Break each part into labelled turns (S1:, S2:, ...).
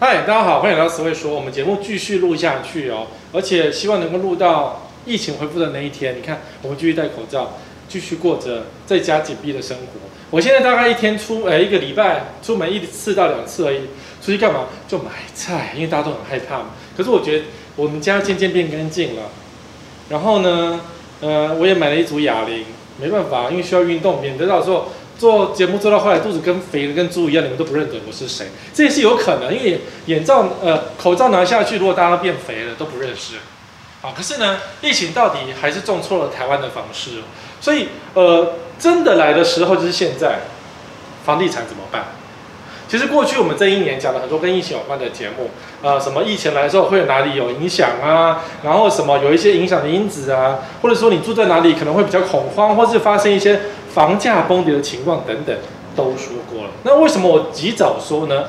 S1: 嗨，大家好，欢迎来到词汇说。我们节目继续录下去哦，而且希望能够录到疫情恢复的那一天。你看，我们继续戴口罩，继续过着在家紧闭的生活。我现在大概一天出，呃，一个礼拜出门一次到两次而已。出去干嘛？就买菜，因为大家都很害怕嘛。可是我觉得我们家渐渐变干净了。然后呢，呃，我也买了一组哑铃，没办法，因为需要运动，免得到时候做节目做到后来肚子跟肥的跟猪一样，你们都不认得我是谁。这也是有可能，因为眼罩呃口罩拿下去，如果大家变肥了，都不认识。啊，可是呢，疫情到底还是种错了台湾的方式。所以呃，真的来的时候就是现在，房地产怎么办？其实过去我们这一年讲了很多跟疫情有关的节目，呃，什么疫情来的时候会有哪里有影响啊？然后什么有一些影响的因子啊，或者说你住在哪里可能会比较恐慌，或是发生一些房价崩跌的情况等等，都说过了。那为什么我及早说呢？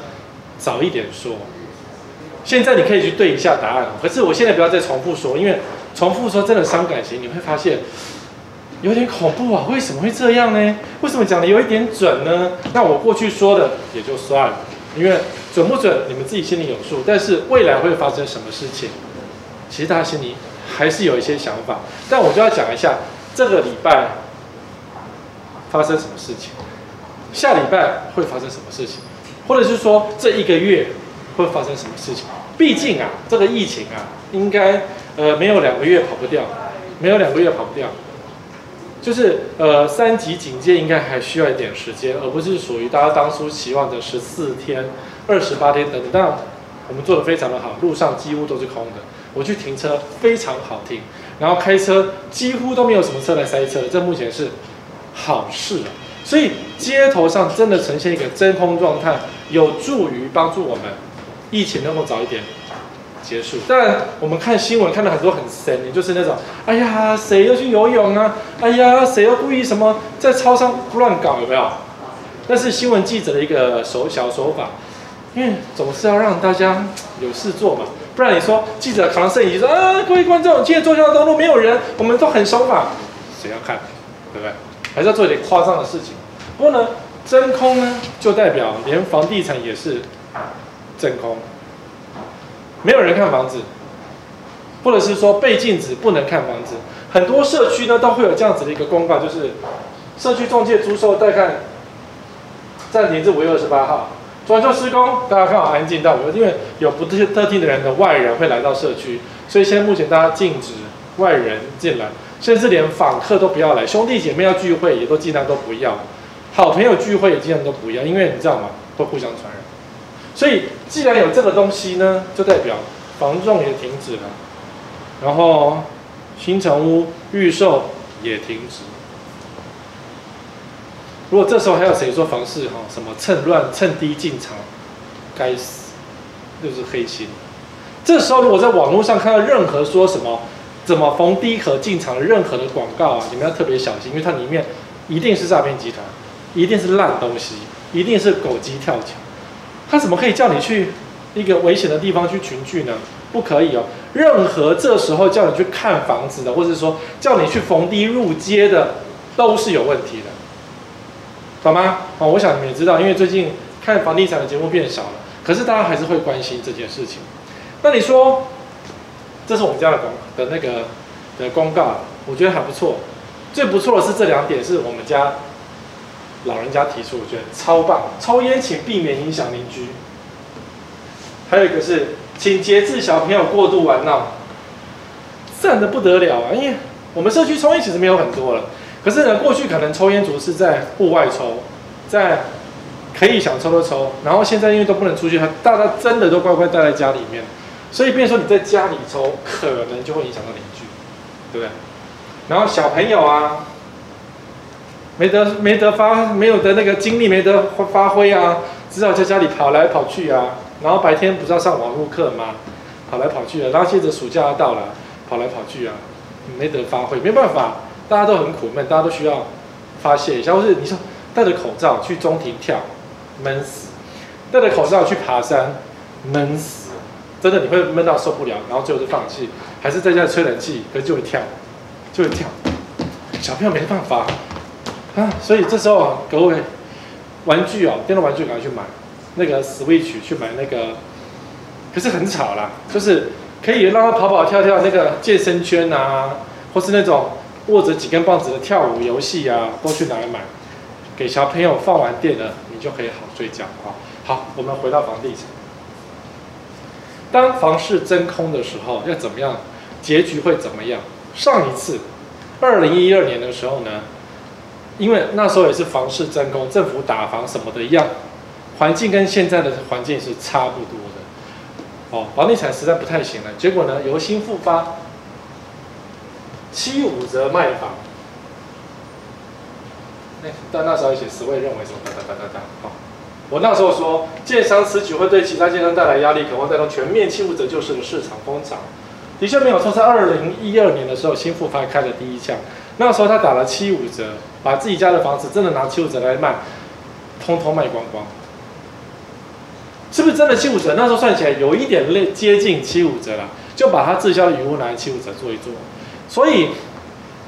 S1: 早一点说，现在你可以去对一下答案。可是我现在不要再重复说，因为重复说真的伤感情，你会发现。有点恐怖啊！为什么会这样呢？为什么讲的有一点准呢？那我过去说的也就算了，因为准不准你们自己心里有数。但是未来会发生什么事情，其实大家心里还是有一些想法。但我就要讲一下这个礼拜发生什么事情，下礼拜会发生什么事情，或者是说这一个月会发生什么事情。毕竟啊，这个疫情啊，应该呃没有两个月跑不掉，没有两个月跑不掉。就是呃，三级警戒应该还需要一点时间，而不是属于大家当初期望的十四天、二十八天等等。我们做的非常的好，路上几乎都是空的。我去停车非常好停，然后开车几乎都没有什么车来塞车，这目前是好事啊。所以街头上真的呈现一个真空状态，有助于帮助我们疫情能够早一点结束，但我们看新闻看到很多很神，你就是那种，哎呀，谁又去游泳啊？哎呀，谁又故意什么在超商乱搞，有没有？那是新闻记者的一个手小手法，因为总是要让大家有事做嘛，不然你说记者扛摄影机说啊，各位观众，今天坐下的道路没有人，我们都很守法，谁要看？对不对？还是要做一点夸张的事情。不过呢，真空呢，就代表连房地产也是真空。没有人看房子，或者是说被禁止不能看房子。很多社区呢都会有这样子的一个公告，就是社区中介租售带看暂停至五月二十八号。装修施工，大家看好安静到五月，因为有不特特定的人的外人会来到社区，所以现在目前大家禁止外人进来，甚至连访客都不要来。兄弟姐妹要聚会也都尽量都不要，好朋友聚会也尽量都不要，因为你知道吗？会互相传染。所以，既然有这个东西呢，就代表房仲也停止了，然后新成屋预售也停止。如果这时候还有谁说房市哈什么趁乱趁低进场，该死，就是黑心。这时候如果在网络上看到任何说什么怎么逢低可进场任何的广告啊，你们要特别小心，因为它里面一定是诈骗集团，一定是烂东西，一定是狗急跳墙。他怎么可以叫你去一个危险的地方去群聚呢？不可以哦。任何这时候叫你去看房子的，或者说叫你去逢低入街的，都是有问题的，懂吗？哦，我想你们也知道，因为最近看房地产的节目变少了，可是大家还是会关心这件事情。那你说，这是我们家的公的那个的公告，我觉得还不错。最不错的是这两点，是我们家。老人家提出，我觉得超棒。抽烟请避免影响邻居。还有一个是，请节制小朋友过度玩闹，赞得不得了啊！因为我们社区抽烟其实没有很多了，可是呢，过去可能抽烟族是在户外抽，在可以想抽的抽，然后现在因为都不能出去，大家真的都乖乖待在家里面，所以变成说你在家里抽，可能就会影响到邻居，对不对？然后小朋友啊。没得没得发，没有的那个精力没得发发挥啊，只好在家里跑来跑去啊。然后白天不是要上网络课吗？跑来跑去啊。然后接着暑假要到了，跑来跑去啊，没得发挥，没办法，大家都很苦闷，大家都需要发泄一下。或是你说戴着口罩去中庭跳，闷死；戴着口罩去爬山，闷死。真的你会闷到受不了，然后最后就放弃，还是在家吹冷气，可是就会跳，就会跳。小朋友没办法。啊，所以这时候，各位玩具哦，电动玩具赶快去买，那个 Switch 去买那个可是很吵啦，就是可以让他跑跑跳跳那个健身圈啊，或是那种握着几根棒子的跳舞游戏啊，都去拿来买，给小朋友放完电了，你就可以好睡觉啊。好，我们回到房地产，当房市真空的时候要怎么样？结局会怎么样？上一次，二零一二年的时候呢，因为那时候也是房市真空，政府打房什么的一样，环境跟现在的环境是差不多的。哦，房地产实在不太行了。结果呢，由新复发七五折卖房。但那时候写十位认为什么？哒哒哒哒哒。好，我那时候说，建商此举会对其他建商带来压力，渴望带动全面七五折救市的市场风潮。的确没有错，在二零一二年的时候，新富发开了第一枪。那时候他打了七五折，把自己家的房子真的拿七五折来卖，通通卖光光。是不是真的七五折？那时候算起来有一点类接近七五折了，就把他滞销的余屋拿来七五折做一做。所以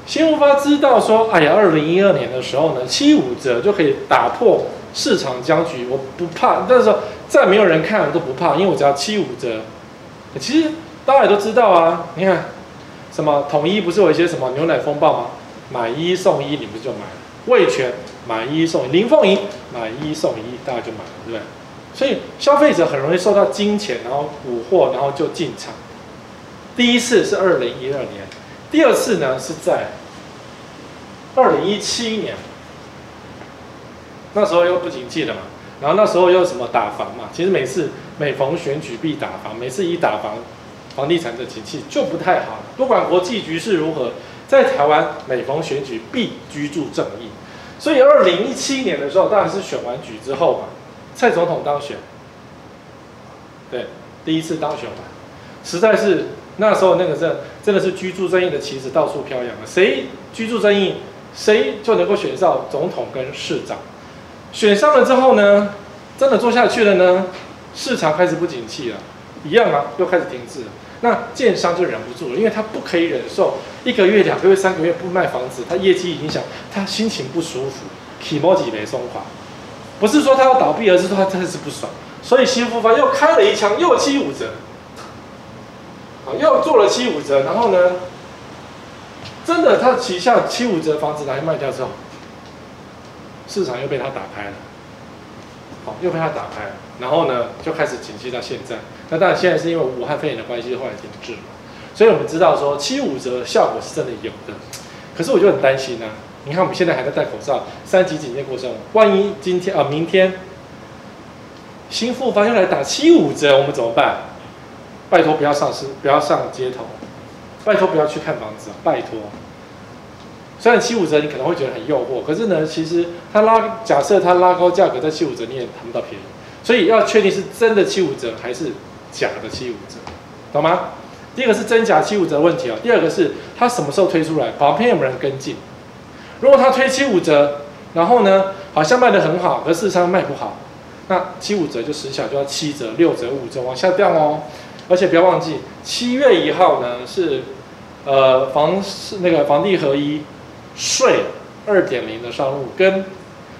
S1: 新富发知道说，哎呀，二零一二年的时候呢，七五折就可以打破市场僵局，我不怕。但是再没有人看我都不怕，因为我只要七五折。其实大家也都知道啊，你看什么统一不是有一些什么牛奶风暴吗？买一送一，你不就买了？味全买一送一，林凤营买一送一，大家就买了，对不对？所以消费者很容易受到金钱，然后蛊惑，然后就进场。第一次是二零一二年，第二次呢是在二零一七年，那时候又不景气了嘛，然后那时候又什么打房嘛，其实每次每逢选举必打房，每次一打房，房地产的景气就不太好。不管国际局势如何，在台湾每逢选举必居住正义，所以二零一七年的时候，当然是选完举之后嘛。蔡总统当选，对，第一次当选嘛，实在是那时候那个真真的是居住正义的旗子到处飘扬了，谁居住正义，谁就能够选上总统跟市长。选上了之后呢，真的做下去了呢，市场开始不景气了，一样啊，又开始停滞了。那建商就忍不住了，因为他不可以忍受一个月、两个月、三个月不卖房子，他业绩影响，他心情不舒服，起毛几没松垮。不是说他要倒闭，而是说他真的是不爽，所以新复发又开了一枪，又七五折，又做了七五折，然后呢，真的他旗下七五折房子拿去卖掉之后，市场又被他打开了，好，又被他打开了，然后呢，就开始景气到现在。那当然现在是因为武汉肺炎的关系，后来停滞了，所以我们知道说七五折效果是真的有的，可是我就很担心呢、啊。你看，我们现在还在戴口罩，三级警戒过程，万一今天啊、明天，新富发又来打七五折，我们怎么办？拜托不要上市，不要上街头，拜托不要去看房子，拜托。虽然七五折你可能会觉得很诱惑，可是呢，其实它拉，假设它拉高价格在七五折，你也谈不到便宜。所以要确定是真的七五折还是假的七五折，懂吗？第一个是真假七五折的问题啊，第二个是它什么时候推出来，旁边有没有人跟进？如果它推七五折，然后呢，好像卖得很好，可是事实上卖不好，那七五折就时效就要七折、六折、五折往下掉哦。而且不要忘记，七月一号呢是，呃，房是那个房地合一税二点零的上路，跟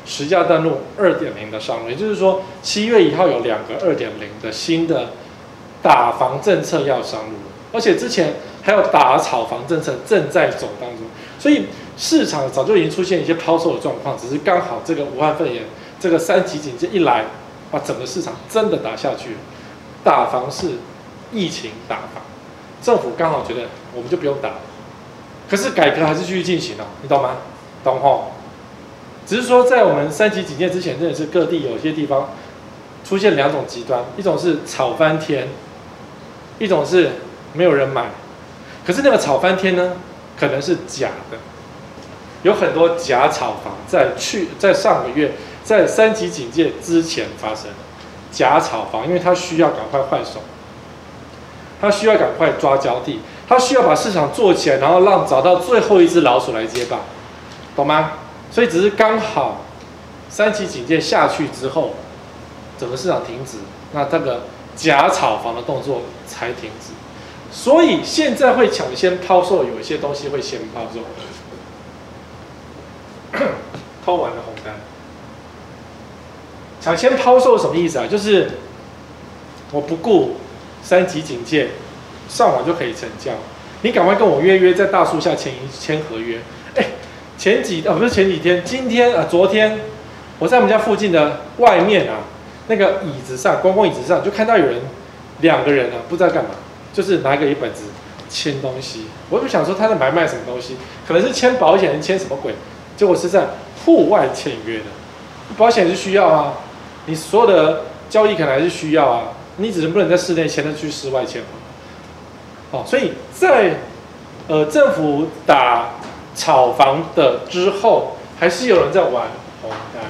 S1: 实价登录二点零的上路，也就是说，七月一号有两个二点零的新的打房政策要上路，而且之前还有打炒房政策正在走当中，所以。市场早就已经出现一些抛售的状况，只是刚好这个武汉肺炎这个三级警戒一来，把整个市场真的打下去。打房是疫情打房，政府刚好觉得我们就不用打了，可是改革还是继续进行哦，你懂吗？懂吼？只是说在我们三级警戒之前，真的是各地有些地方出现两种极端，一种是炒翻天，一种是没有人买。可是那个炒翻天呢，可能是假的。有很多假炒房在去在上个月在三级警戒之前发生，假炒房，因为他需要赶快换手，他需要赶快抓交替，他需要把市场做起来，然后让找到最后一只老鼠来接棒，懂吗？所以只是刚好三级警戒下去之后，整个市场停止，那这个假炒房的动作才停止，所以现在会抢先抛售，有一些东西会先抛售。偷完了红单，抢先抛售什么意思啊？就是我不顾三级警戒，上网就可以成交。你赶快跟我约约，在大树下签一签合约。哎，前几啊不是前几天，今天啊昨天，我在我们家附近的外面啊，那个椅子上，公共椅子上就看到有人两个人啊，不知道干嘛，就是拿个一本子签东西。我就想说他在买卖什么东西，可能是签保险，签什么鬼？结果是在户外签约的。保险是需要啊，你所有的交易可能还是需要啊，你只能不能在室内签，的去室外签。哦，所以在呃政府打炒房的之后，还是有人在玩红单。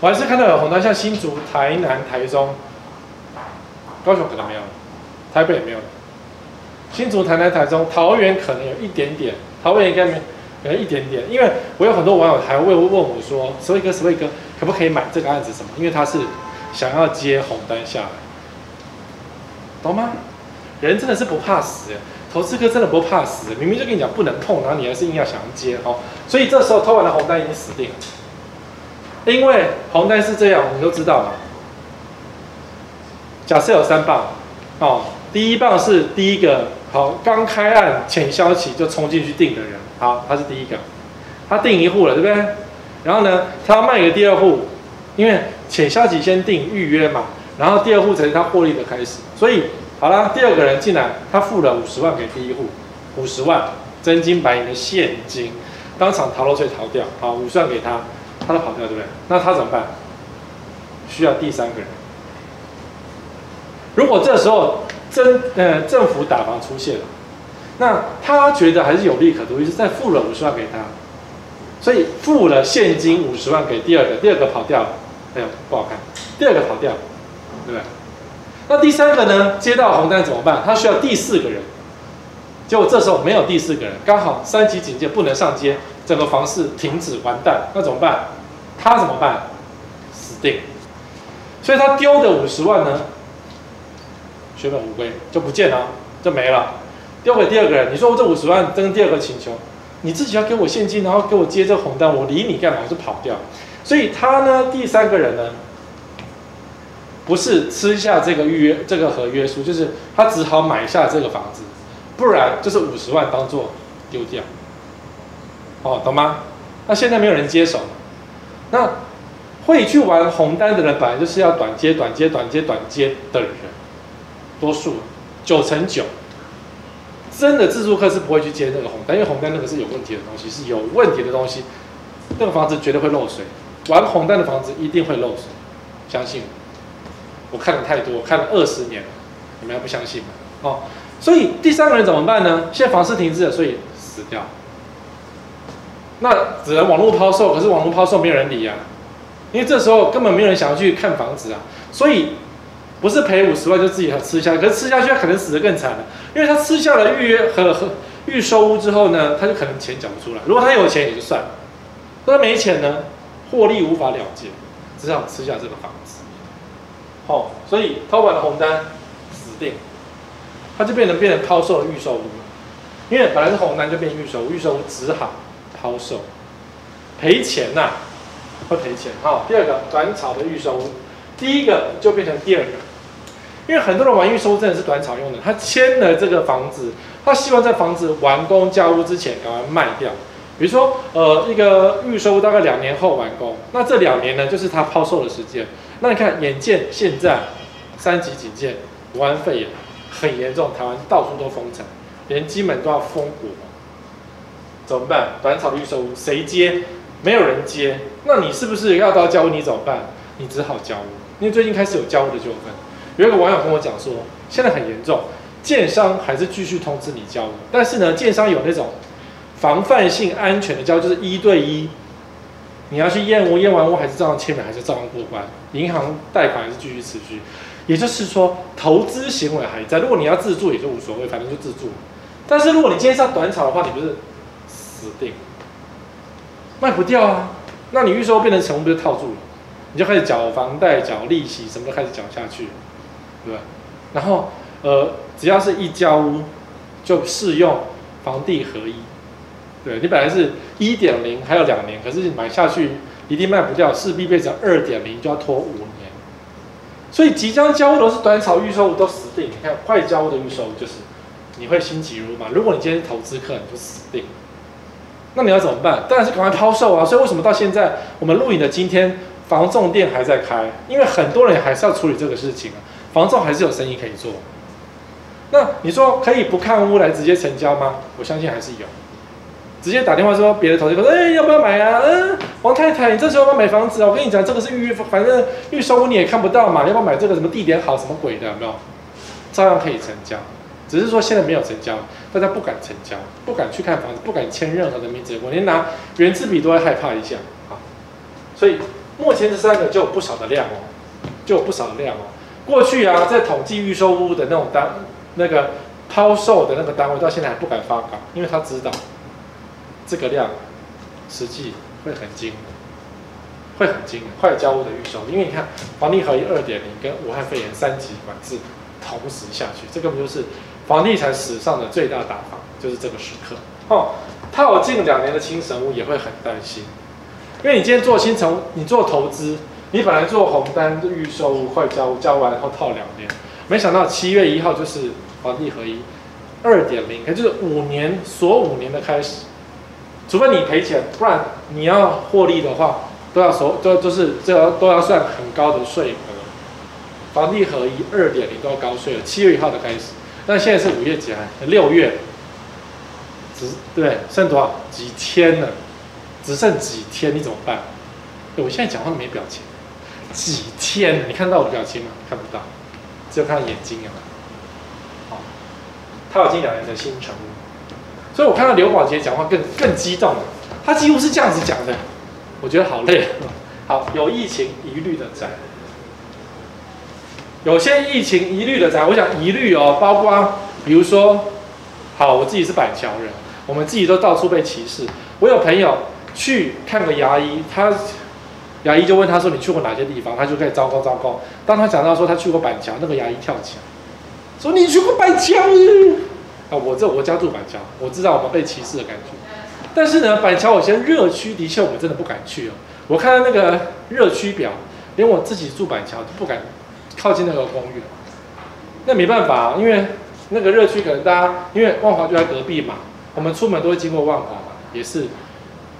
S1: 我还是看到有红单，像新竹、台南、台中、高雄可能没有，台北也没有。新竹、台南、台中、桃园可能有一点点，桃园应该没。有一点点，因为我有很多网友还会问我说：“十位哥，十位哥，可不可以买这个案子？什么？因为他是想要接红单下来，懂吗？人真的是不怕死，投资客真的不怕死，明明就跟你讲不能碰，然后你还是硬要想要接哦。所以这时候偷完的红单已经死定了，因为红单是这样，你都知道嘛。假设有三棒哦，第一棒是第一个。”好，刚开案潜销期就冲进去订的人，好，他是第一个，他订一户了，对不对？然后呢，他要卖给第二户，因为潜销期先订预约嘛，然后第二户才是他获利的开始。所以，好了，第二个人进来，他付了五十万给第一户，五十万真金白银的现金，当场逃漏税逃掉，好，五十万给他，他都跑掉，对不对？那他怎么办？需要第三个人。如果这时候，政呃政府打房出现了，那他觉得还是有利可图，于是再付了五十万给他，所以付了现金五十万给第二个，第二个跑掉了，哎呦不好看，第二个跑掉，对不对？那第三个呢？接到红单怎么办？他需要第四个人，结果这时候没有第四个人，刚好三级警戒不能上街，整个房市停止，完蛋，那怎么办？他怎么办？死定，所以他丢的五十万呢？血本无归就不见了，就没了，丢给第二个人。你说我这五十万跟第二个请求，你自己要给我现金，然后给我接这个红单，我理你干嘛？我就跑掉。所以他呢，第三个人呢，不是吃下这个预约这个合约书，就是他只好买下这个房子，不然就是五十万当做丢掉。哦，懂吗？那现在没有人接手，那会去玩红单的人，本来就是要短接、短接、短接、短接的人。多数九成九，真的自住客是不会去接那个红单，因为红单那个是有问题的东西，是有问题的东西，那个房子绝对会漏水。玩红单的房子一定会漏水，相信我，我看了太多，看了二十年了，你们还不相信吗？哦，所以第三个人怎么办呢？现在房市停滞了，所以死掉。那只能网络抛售，可是网络抛售没有人理啊，因为这时候根本没有人想要去看房子啊，所以。不是赔五十万就自己要吃下，可是吃下去他可能死得更惨了，因为他吃下了预约和和预收屋之后呢，他就可能钱缴不出来。如果他有钱也就算了，他没钱呢，获利无法了结，只好吃下这个房子。哦，所以偷完了红单死定，他就变成变成抛售了预售屋，因为本来是红单就变预售屋，预售屋只好抛售，赔钱呐、啊，会赔钱。好、第二个短炒的预售屋，第一个就变成第二个。因为很多人玩预售真的是短炒用的，他签了这个房子，他希望在房子完工交屋之前赶快卖掉。比如说，呃，一个预售大概两年后完工，那这两年呢就是他抛售的时间。那你看，眼见现在三级警戒，武汉肺炎很严重，台湾到处都封城，连金门都要封国，怎么办？短炒的预售屋谁接？没有人接，那你是不是要到交屋？你怎么办？你只好交屋，因为最近开始有交屋的纠纷。有一个网友跟我讲说，现在很严重，建商还是继续通知你交屋，但是呢，建商有那种防范性安全的交，就是一对一，你要去验屋，验完屋还是照样签名，还是照样过关，银行贷款还是继续持续，也就是说，投资行为还在。如果你要自住也就无所谓，反正就自住。但是如果你今天是要短炒的话，你不是死定，卖不掉啊，那你预售变成成屋不就套住了？你就开始缴房贷、缴利息，什么都开始缴下去。对吧？然后，呃，只要是一交屋，就适用房地合一。对，你本来是一点零，还有两年，可是你买下去一定卖不掉，势必变成二点零，就要拖五年。所以即将交屋都是短炒预售都死定。你看快交屋的预售就是你会心急如焚。如果你今天是投资客，你就死定。那你要怎么办？当然是赶快抛售啊！所以为什么到现在我们录影的今天，房仲店还在开？因为很多人还是要处理这个事情啊。房仲还是有生意可以做。那你说可以不看屋来直接成交吗？我相信还是有。直接打电话说别的投资客说，哎，要不要买啊？嗯，王太太，你这时候要买房子啊？我跟你讲，这个是预约，反正预售屋你也看不到嘛，你要不要买这个什么地点好什么鬼的？有没有？照样可以成交，只是说现在没有成交，大家不敢成交，不敢去看房子，不敢签任何的名字，我连拿原字笔都会害怕一下啊。所以目前这三个就有不少的量哦，就有不少的量哦。过去啊，在统计预售屋的那种单，那个抛售的那个单位，到现在还不敢发稿，因为他知道。这个量实际会很惊，会很惊，快交屋的预售，因为你看房地合一二点零跟武汉肺炎三级管制同时下去，这根本就是房地产史上的最大打房，就是这个时刻。哦，套近两年的轻神屋也会很担心，因为你今天做新城，你做投资，你本来做红单预售快交屋，交完然后套两年，没想到七月一号就是房地合一二点零，也就是五年锁五年的开始。除非你赔钱，不然你要获利的话，都要收，都都是这要都要算很高的税额。房地合一二点零都要高税了，七月一号的开始，但现在是五月几啊？六月，只对剩多少？几天了？只剩几天？你怎么办？我现在讲话没表情，几天？你看到我的表情吗？看不到，只有看到眼睛啊。好，他有近两年的新成。所以我看到刘宝杰讲话更更激动了，他几乎是这样子讲的，我觉得好累。好，有疫情疑虑的宅，有些疫情疑虑的宅，我想疑虑哦，包括比如说，好，我自己是板桥人，我们自己都到处被歧视。我有朋友去看个牙医，他牙医就问他说：“你去过哪些地方？”他就开始糟糕糟糕。当他讲到说他去过板桥，那个牙医跳起来说：“你去过板桥？”啊，我这我家住板桥，我知道我们被歧视的感觉。但是呢，板桥有些热区的确我们真的不敢去哦。我看到那个热区表，连我自己住板桥都不敢靠近那个公寓。那没办法，因为那个热区可能大家因为万华就在隔壁嘛，我们出门都会经过万华嘛，也是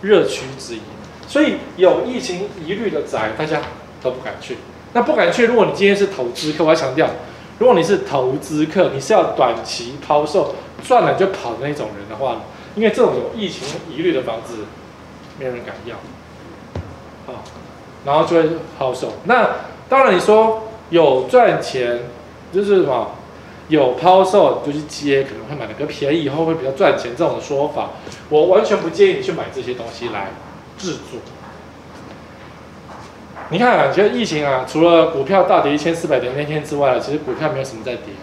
S1: 热区之一。所以有疫情疑虑的宅，大家都不敢去。那不敢去，如果你今天是投资客，我要强调。如果你是投资客，你是要短期抛售赚了就跑的那种人的话，因为这种有疫情疑虑的房子，没人敢要，好，然后就会抛售。那当然你说有赚钱，就是什么有抛售就去接，可能会买的更便宜，以后会比较赚钱这种说法，我完全不建议你去买这些东西来制作。你看啊，其实疫情啊，除了股票大跌一千四百点那天之外，其实股票没有什么在跌，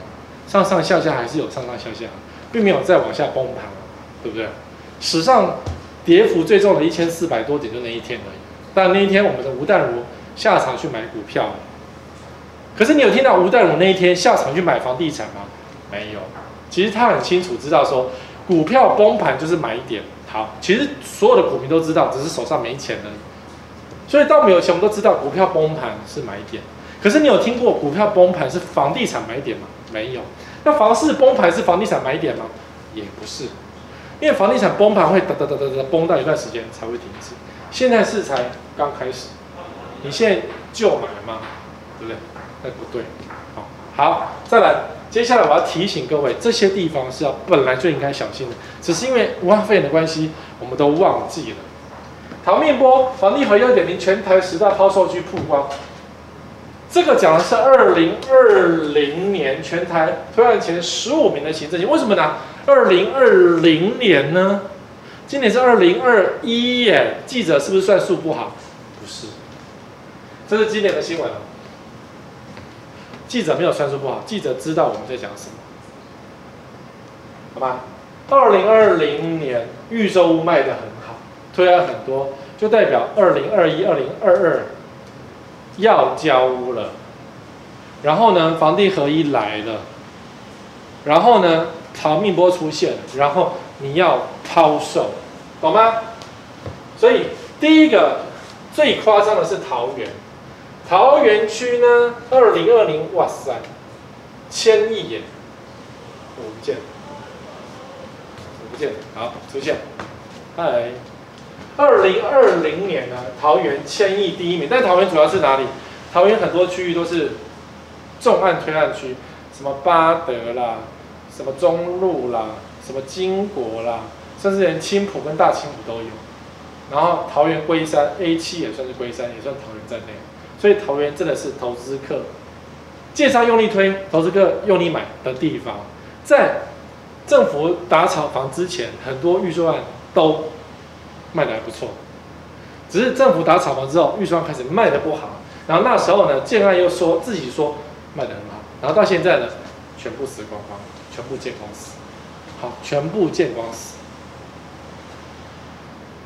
S1: 上上下下还是有上上下下，并没有再往下崩盘，对不对？史上跌幅最重的一千四百多点就那一天而已。但那一天我们的吴淡如下场去买股票，可是你有听到吴淡如那一天下场去买房地产吗？没有。其实他很清楚知道说，股票崩盘就是买一点。好，其实所有的股民都知道，只是手上没钱而已。所以到没有钱，我们都知道股票崩盘是买点。可是你有听过股票崩盘是房地产买点吗？没有。那房市崩盘是房地产买点吗？也不是。因为房地产崩盘会哒哒哒哒哒崩到一段时间才会停止。现在是才刚开始。你现在就买了吗？对不对？那不对。好，好，再来。接下来我要提醒各位，这些地方是要本来就应该小心的，只是因为武汉肺炎的关系，我们都忘记了。唐命波房地合一二点零全台十大抛售区曝光，这个讲的是二零二零年全台推案前十五名的行政区，为什么呢？二零二零年呢？今年是二零二一耶，记者是不是算数不好？不是，这是今年的新闻。啊记者没有算数不好，记者知道我们在讲什么，好吧？二零二零年预售屋卖的很好。推案很多，就代表二零二一、二零二二要交屋了。然后呢，房地合一来了。然后呢，逃命波出现了。然后你要抛售，懂吗？所以第一个最夸张的是桃园，桃园区呢，二零二零，哇塞，千亿耶！我不见，我不见，好，出现，嗨，二零二零年呢，桃园千亿第一名，但桃园主要是哪里？桃园很多区域都是重案推案区，什么八德啦，什么中路啦，什么金国啦，甚至连青埔跟大青埔都有。然后桃园龟山 A 七也算是龟山，也算桃园在内。所以桃园真的是投资客，建商用力推，投资客用力买的地方。在政府打炒房之前，很多预售案都卖的还不错。只是政府打炒房之后，预算开始卖的不好。然后那时候呢，建案又说自己说卖的很好。然后到现在呢，全部死光光，全部见光死。好，全部见光死。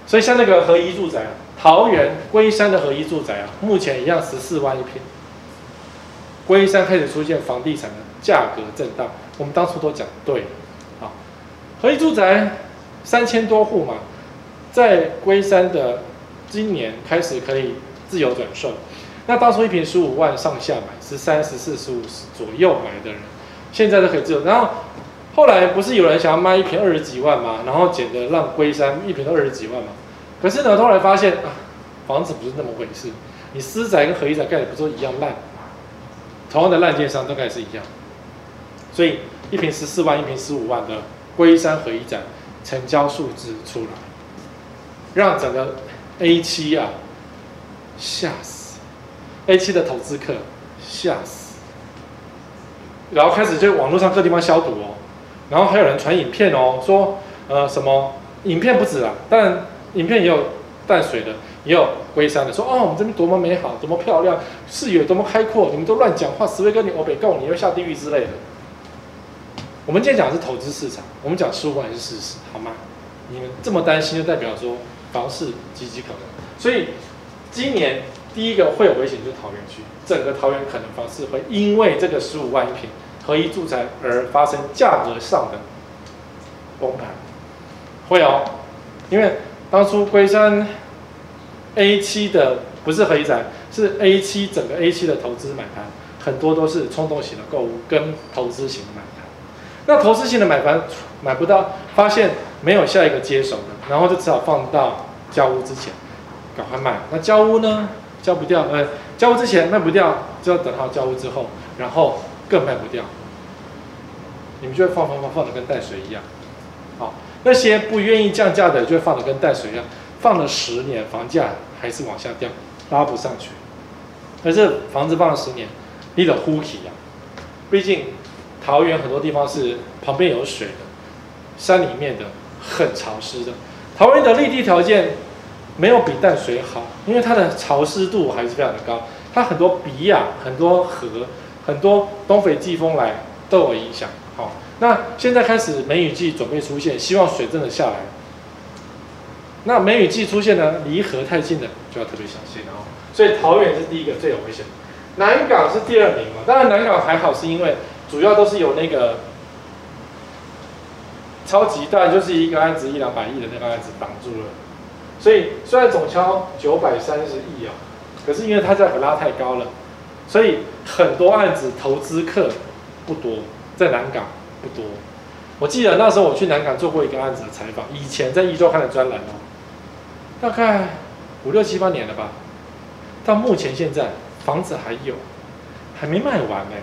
S1: 所以像那个合一住宅啊。桃园龟山的合一住宅啊，目前一样十四万一平。龟山开始出现房地产的价格震荡，我们当初都讲对，好，合一住宅三千多户嘛，在龟山的今年开始可以自由转售，那当初一瓶十五万上下买，十三、十四、十五左右买的人，现在都可以自由。然后后来不是有人想要卖一瓶二十几万吗？然后捡的让龟山一瓶都二十几万嘛。可是呢，后来发现啊，房子不是那么回事。你私宅跟合一宅盖的不都一样烂？同样的烂建商大概是一样。所以一瓶十四万、一瓶十五万的龟山合一宅成交数字出来，让整个 A 七啊吓死，A 七的投资客吓死，然后开始就网络上各地方消毒哦，然后还有人传影片哦，说呃什么影片不止啊，但。影片也有淡水的，也有龟山的，说哦，我们这边多么美好，多么漂亮，视野多么开阔，你们都乱讲话，十位跟你欧北告，你要下地狱之类的。我们今天讲的是投资市场，我们讲十五万是事实，好吗？你们这么担心，就代表说房市岌岌可危。所以今年第一个会有危险就是桃园区，整个桃园可能房市会因为这个十五万一平合一住宅而发生价格上的崩盘，会哦，因为。当初龟山 A 七的不是合一宅，是 A 七整个 A 七的投资买盘，很多都是冲动型的购物跟投资型的买盘。那投资型的买盘买不到，发现没有下一个接手的，然后就只好放到交屋之前赶快卖。那交屋呢，交不掉，呃，交屋之前卖不掉，就要等到交屋之后，然后更卖不掉。你们就会放放放放的跟淡水一样，好。那些不愿意降价的，就会放的跟淡水一样，放了十年，房价还是往下掉，拉不上去。可是房子放了十年，你得呼吸呀。毕竟桃园很多地方是旁边有水的，山里面的很潮湿的。桃园的立地条件没有比淡水好，因为它的潮湿度还是非常的高，它很多鼻呀，很多河，很多东北季风来都有影响。好。那现在开始梅雨季准备出现，希望水真的下来。那梅雨季出现呢，离河太近的就要特别小心哦。所以桃园是第一个最有危险，南港是第二名嘛。当然南港还好，是因为主要都是有那个超级大，就是一个案子一两百亿的那个案子挡住了。所以虽然总敲九百三十亿啊，可是因为它价格拉太高了，所以很多案子投资客不多，在南港。不多，我记得那时候我去南港做过一个案子的采访，以前在一周刊的专栏哦，大概五六七八年了吧，到目前现在房子还有，还没卖完呢，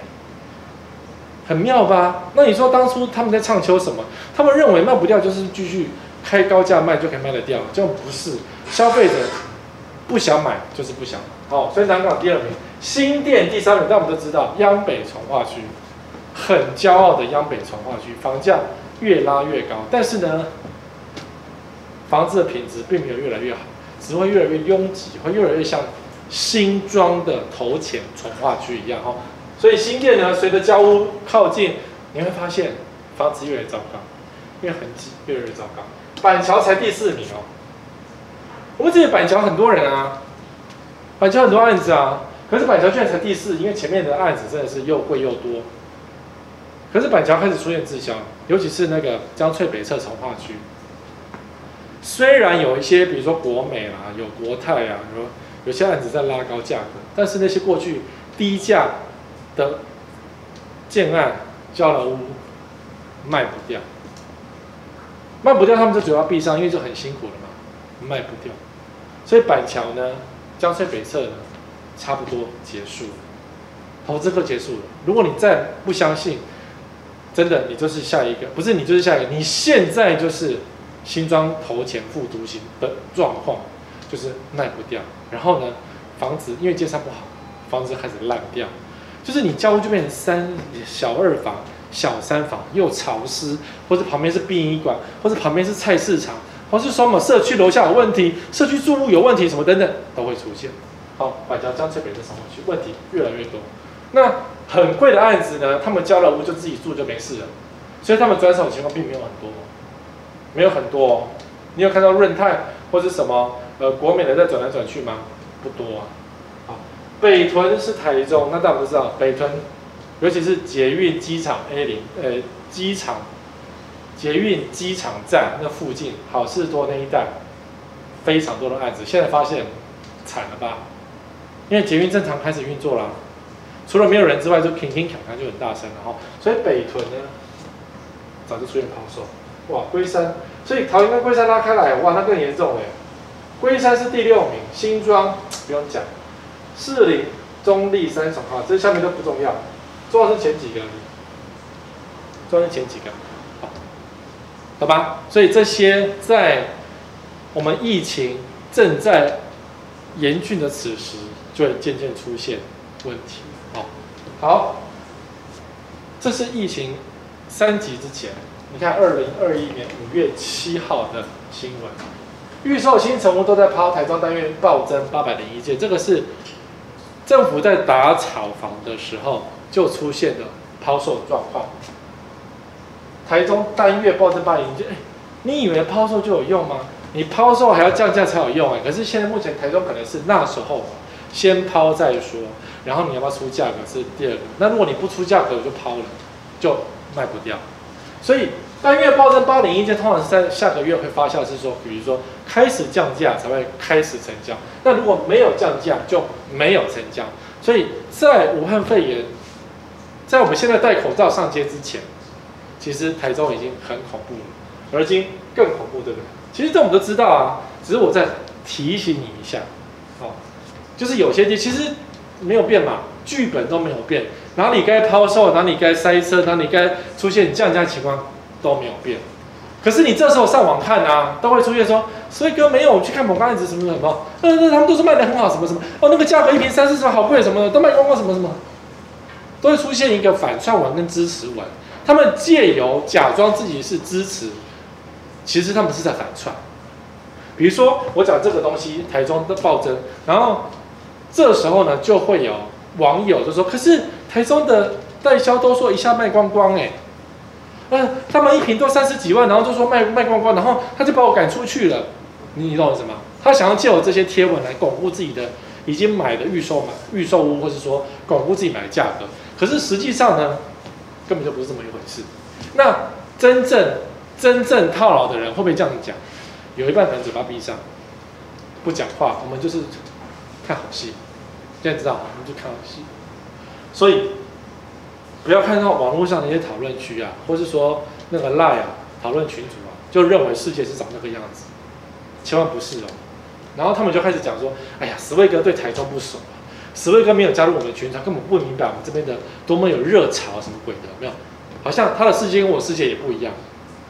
S1: 很妙吧？那你说当初他们在唱秋什么？他们认为卖不掉就是继续开高价卖就可以卖得掉，就不是消费者不想买就是不想买。好，所以南港第二名，新店第三名，但我们都知道央北重化区。很骄傲的央北重化区，房价越拉越高，但是呢，房子的品质并没有越来越好，只会越来越拥挤，会越来越像新庄的头前重化区一样哈。所以新店呢，随着交屋靠近，你会发现房子越来越糟糕，因为很挤，越来越糟糕。板桥才第四名哦，我们这里板桥很多人啊，板桥很多案子啊，可是板桥居然才第四，因为前面的案子真的是又贵又多。可是板桥开始出现滞销，尤其是那个江翠北侧从化区，虽然有一些，比如说国美啦，有国泰啊，有些案子在拉高价格，但是那些过去低价的建案交了屋卖不掉，卖不掉，他们就嘴巴闭上，因为就很辛苦了嘛，卖不掉。所以板桥呢，江翠北侧呢，差不多结束了，投资客结束了。如果你再不相信，真的你就是下一个，不是你就是下一个，你现在就是新庄投前副都心的状况，就是卖不掉。然后呢，房子因为建设不好，房子开始烂掉，就是你交屋就变成三小二房、小三房，又潮湿，或者旁边是殡仪馆，或者旁边是菜市场。或是说什么社区楼下有问题，社区住户有问题，什么等等都会出现。好，板桥江翠北的上去，问题越来越多。那很贵的案子呢，他们交了屋就自己住就没事了，所以他们转手的情况并没有很多，没有很多哦。你有看到润泰或者什么呃国美的在转来转去吗？不多啊。北屯是台中，那大家都知道北屯，尤其是捷运机场 A 零呃机场。捷运机场站那附近，好事多那一带，非常多的案子。现在发现惨了吧？因为捷运正常开始运作了，除了没有人之外，就乒乒乓乓就很大声了哈。所以北屯呢，早就出现抛售。哇，龟山，所以桃园跟龟山拉开来，哇，那更严重哎。龟山是第六名，新庄不用讲，士林、中立、三重啊，这下面都不重要，重要是前几个，重要是前几个。好吧，所以这些在我们疫情正在严峻的此时，就会渐渐出现问题。好，好，这是疫情三级之前，你看二零二一年五月七号的新闻，预售新成屋都在抛，台中单月暴增八百零一件，这个是政府在打炒房的时候就出现了抛售状况。台中单月暴增八零件，你以为抛售就有用吗？你抛售还要降价才有用哎。可是现在目前台中可能是那时候先抛再说，然后你要不要出价格是第二个。那如果你不出价格就抛了，就卖不掉。所以单月暴增八零一件，通常是在下个月会发酵，是说，比如说开始降价才会开始成交。那如果没有降价就没有成交。所以在武汉肺炎，在我们现在戴口罩上街之前。其实台中已经很恐怖了，而今更恐怖，对不对？其实这我们都知道啊，只是我再提醒你一下，哦，就是有些地其实没有变嘛，剧本都没有变，哪里该抛售，哪里该塞车，哪里该出现降价情况都没有变。可是你这时候上网看啊，都会出现说，所以哥没有，去看某个案子什么什么，呃，他们都是卖得很好，什么什么，哦，那个价格一瓶三四十好贵什么的，都卖光光什么什么，都会出现一个反串文跟支持文。他们借由假装自己是支持，其实他们是在反串。比如说，我讲这个东西，台中的暴增，然后这时候呢，就会有网友就说：“可是台中的代销都说一下卖光光，哎，嗯，他们一瓶都三十几万，然后就说卖卖光光，然后他就把我赶出去了。你懂我什么？他想要借我这些贴文来巩固自己的已经买的预售买预售屋，或是说巩固自己买的价格。可是实际上呢？”根本就不是这么一回事。那真正真正套牢的人会不会这样讲？有一半人嘴巴闭上，不讲话。我们就是看好戏，现在知道，我们就看好戏。所以不要看到网络上那些讨论区啊，或是说那个 Line 啊讨论群组啊，就认为世界是长那个样子，千万不是哦。然后他们就开始讲说：“哎呀，史威哥对台中不熟。”史威哥没有加入我们群，他根本不明白我们这边的多么有热潮，什么鬼的，没有？好像他的世界跟我的世界也不一样。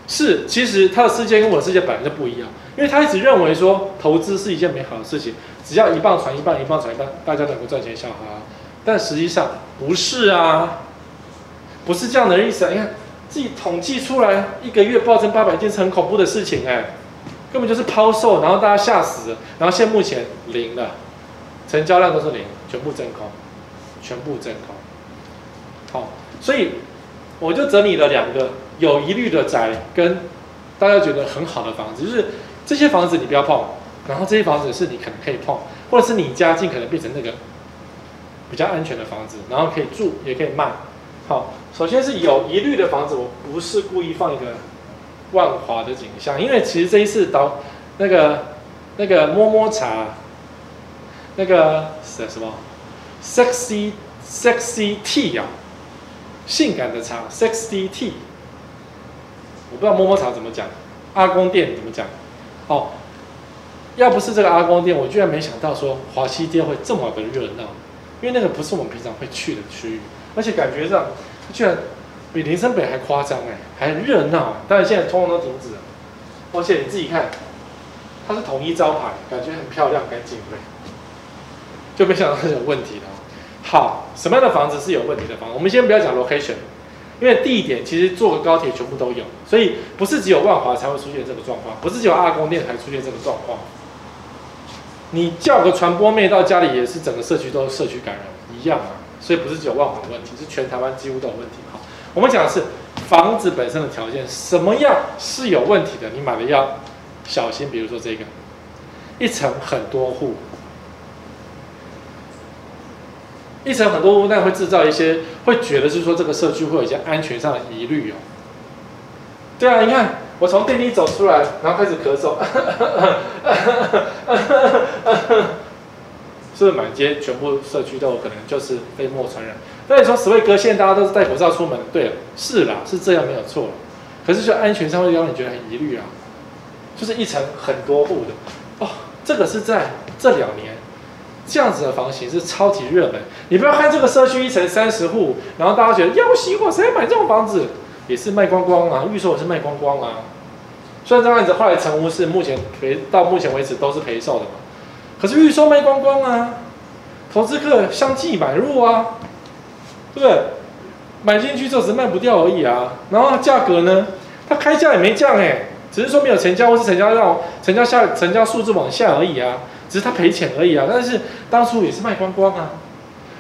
S1: 是，其实他的世界跟我的世界本来就不一样，因为他一直认为说投资是一件美好的事情，只要一棒传一棒，一棒传一棒，大家能够赚钱笑哈。但实际上不是啊，不是这样的意思啊。你看自己统计出来，一个月暴增八百件是很恐怖的事情哎，根本就是抛售，然后大家吓死，然后现在目前零了。成交量都是零，全部真空，全部真空。好，所以我就整理了两个有疑虑的宅，跟大家觉得很好的房子，就是这些房子你不要碰，然后这些房子是你可能可以碰，或者是你家境可能变成那个比较安全的房子，然后可以住也可以卖。好，首先是有疑虑的房子，我不是故意放一个万华的景象，因为其实这一次导那个那个摸摸茶。那个是什么？sexy sexy tea 啊，性感的茶，sexy tea。我不知道摸摸茶怎么讲，阿公店怎么讲？哦，要不是这个阿公店，我居然没想到说华西街会这么的热闹，因为那个不是我们平常会去的区域，而且感觉上居然比林森北还夸张哎，还热闹。但是现在通通都停止了，而且你自己看，它是统一招牌，感觉很漂亮干净，对，就没想到是有问题的。好，什么样的房子是有问题的房子？我们先不要讲 location。因为地点其实坐个高铁全部都有，所以不是只有万华才会出现这个状况，不是只有阿公店才出现这个状况。你叫个传播妹到家里，也是整个社区都社区感染一样啊。所以不是只有万华的问题，是全台湾几乎都有问题。好，我们讲的是房子本身的条件，什么样是有问题的？你买的要小心，比如说这个一层很多户。一层很多屋，但会制造一些会觉得是说这个社区会有一些安全上的疑虑哦。对啊，你看我从电梯走出来，然后开始咳嗽，是不是满街全部社区都有可能就是飞沫传染？那你说史威格现在大家都是戴口罩出门，对了，是啦，是这样没有错。可是就安全上会让你觉得很疑虑啊，就是一层很多户的哦，这个是在这两年。这样子的房型是超级热门。你不要看这个社区一层三十户，然后大家觉得要死我，谁买这种房子？也是卖光光啊，预售也是卖光光啊。虽然这案子后来成屋是目前赔到目前为止都是赔售的嘛，可是预售卖光光啊，投资客相继买入啊，对不对？买进去之后只是卖不掉而已啊。然后价格呢，它开价也没降哎、只是说没有成交或是成交量成交下成交数字往下而已啊。只是他赔钱而已啊，但是当初也是卖光光啊。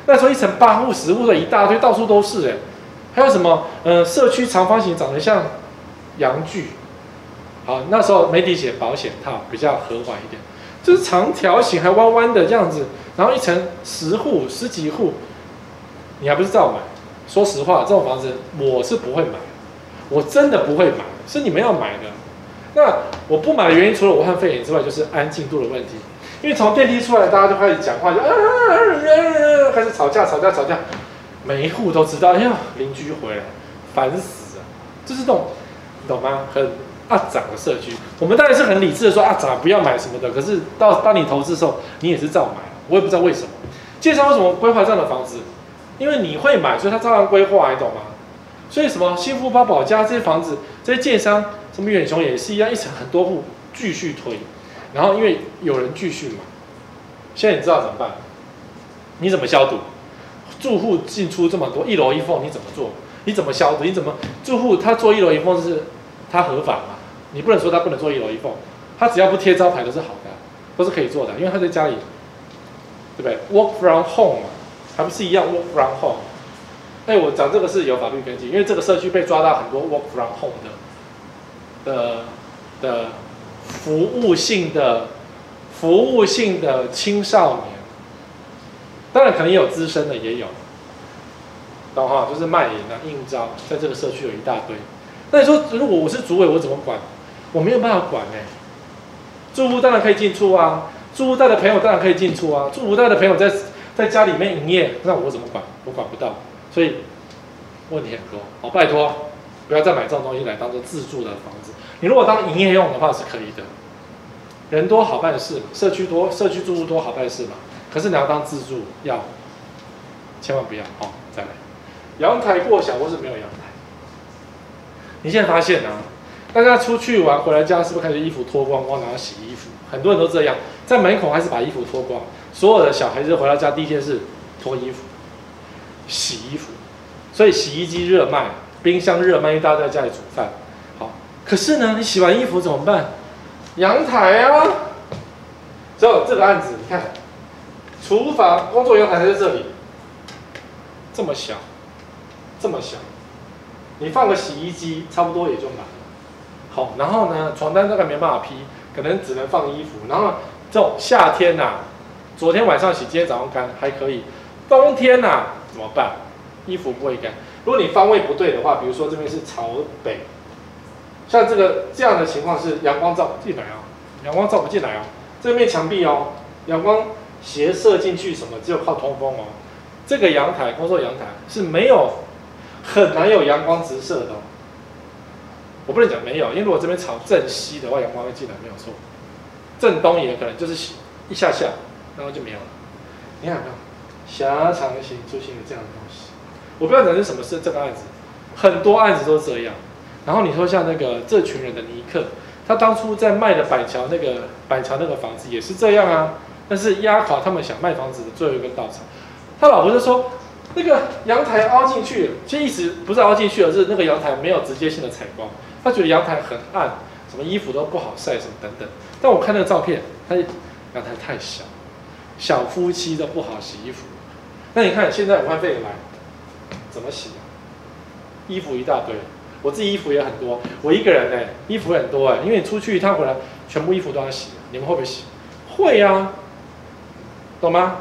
S1: 那时候一层八户、十户的一大堆，到处都是哎。还有什么？呃，社区长方形长得像阳具。好，那时候媒体写保险套比较和缓一点，就是长条形还弯弯的这样子。然后一层十户、十几户，你还不是照买？说实话，这种房子我是不会买，我真的不会买，是你们要买的。那我不买的原因，除了武汉肺炎之外，就是安静度的问题。因为从电梯出来，大家就开始讲话，就啊啊啊啊，开始吵架，吵架，吵架。每一户都知道，哎呀，邻居回来，烦死了。就是这种，懂吗？很阿杂的社区。我们当然是很理智的说，阿杂不要买什么的。可是到当你投资的时候，你也是照买。我也不知道为什么。建商为什么规划这样的房子？因为你会买，所以他照样规划，你懂吗？所以什么幸福八宝家这些房子，这些建商，什么远雄也是一样，一层很多户继续推。然后因为有人继续买，现在你知道怎么办？你怎么消毒？住户进出这么多，一楼一凤你怎么做？你怎么消毒？你怎么住户他做一楼一凤是他合法吗？你不能说他不能做一楼一凤，他只要不贴招牌都是好的，都是可以做的，因为他在家里，对不对？Work from home 嘛，还不是一样 Work from home？哎，我讲这个是有法律根据，因为这个社区被抓到很多 Work from home 的的的。服务性的服务性的青少年，当然可能也有资深的，也有，懂哈？就是卖淫啊、应招，在这个社区有一大堆。那你说，如果我是主委，我怎么管？我没有办法管哎、住户当然可以进出啊，住户带的朋友当然可以进出啊，住户带的朋友在在家里面营业，那我怎么管？我管不到，所以问题很多。好，拜托，不要再买这种东西来当做自住的房子。你如果当营业用的话是可以的，人多好办事，社区多，社区住户多好办事嘛。可是你要当自住，要千万不要哦。再来，阳台过小或是没有阳台。你现在发现啊，大家出去玩回来家是不是开始衣服脱光光，然后洗衣服？很多人都这样，在门口还是把衣服脱光。所有的小孩子回到家第一件事脱衣服、洗衣服，所以洗衣机热卖，冰箱热卖，因为大家在家里煮饭。好可是呢，你洗完衣服怎么办？阳台啊，只有这个案子，你看，厨房工作阳台在这里，这么小，这么小，你放个洗衣机，差不多也就满。好，然后呢，床单大概没办法披，可能只能放衣服。然后这种夏天呐、啊，昨天晚上洗，今天早上干还可以。冬天呐、啊，怎么办？衣服不会干。如果你方位不对的话，比如说这边是朝北。像这个这样的情况是阳光照不进来哦，阳光照不进来哦，这面墙壁哦，阳光斜射进去什么，只有靠通风哦。这个阳台，工作阳台是没有很难有阳光直射的。我不能讲没有，因为如果这边朝正西的话，阳光会进来没有错。正东也可能就是一下下，然后就没有了。你看有没有狭长型出现了这样的东西？我不知道讲的是什么是这个案子，很多案子都是这样。然后你说像那个这群人的尼克，他当初在卖的板桥那个板桥那个房子也是这样啊，但是压垮他们想卖房子的最后一根稻草。他老婆就说，那个阳台凹进去，其实意思不是凹进去，而是那个阳台没有直接性的采光。他觉得阳台很暗，什么衣服都不好晒，什么等等。但我看那个照片，他阳台太小，小夫妻都不好洗衣服。那你看现在武汉肺炎来，怎么洗啊？衣服一大堆。我自己衣服也很多，我一个人呢，衣服很多哎，因为你出去一趟回来，全部衣服都要洗。你们会不会洗？会呀、懂吗？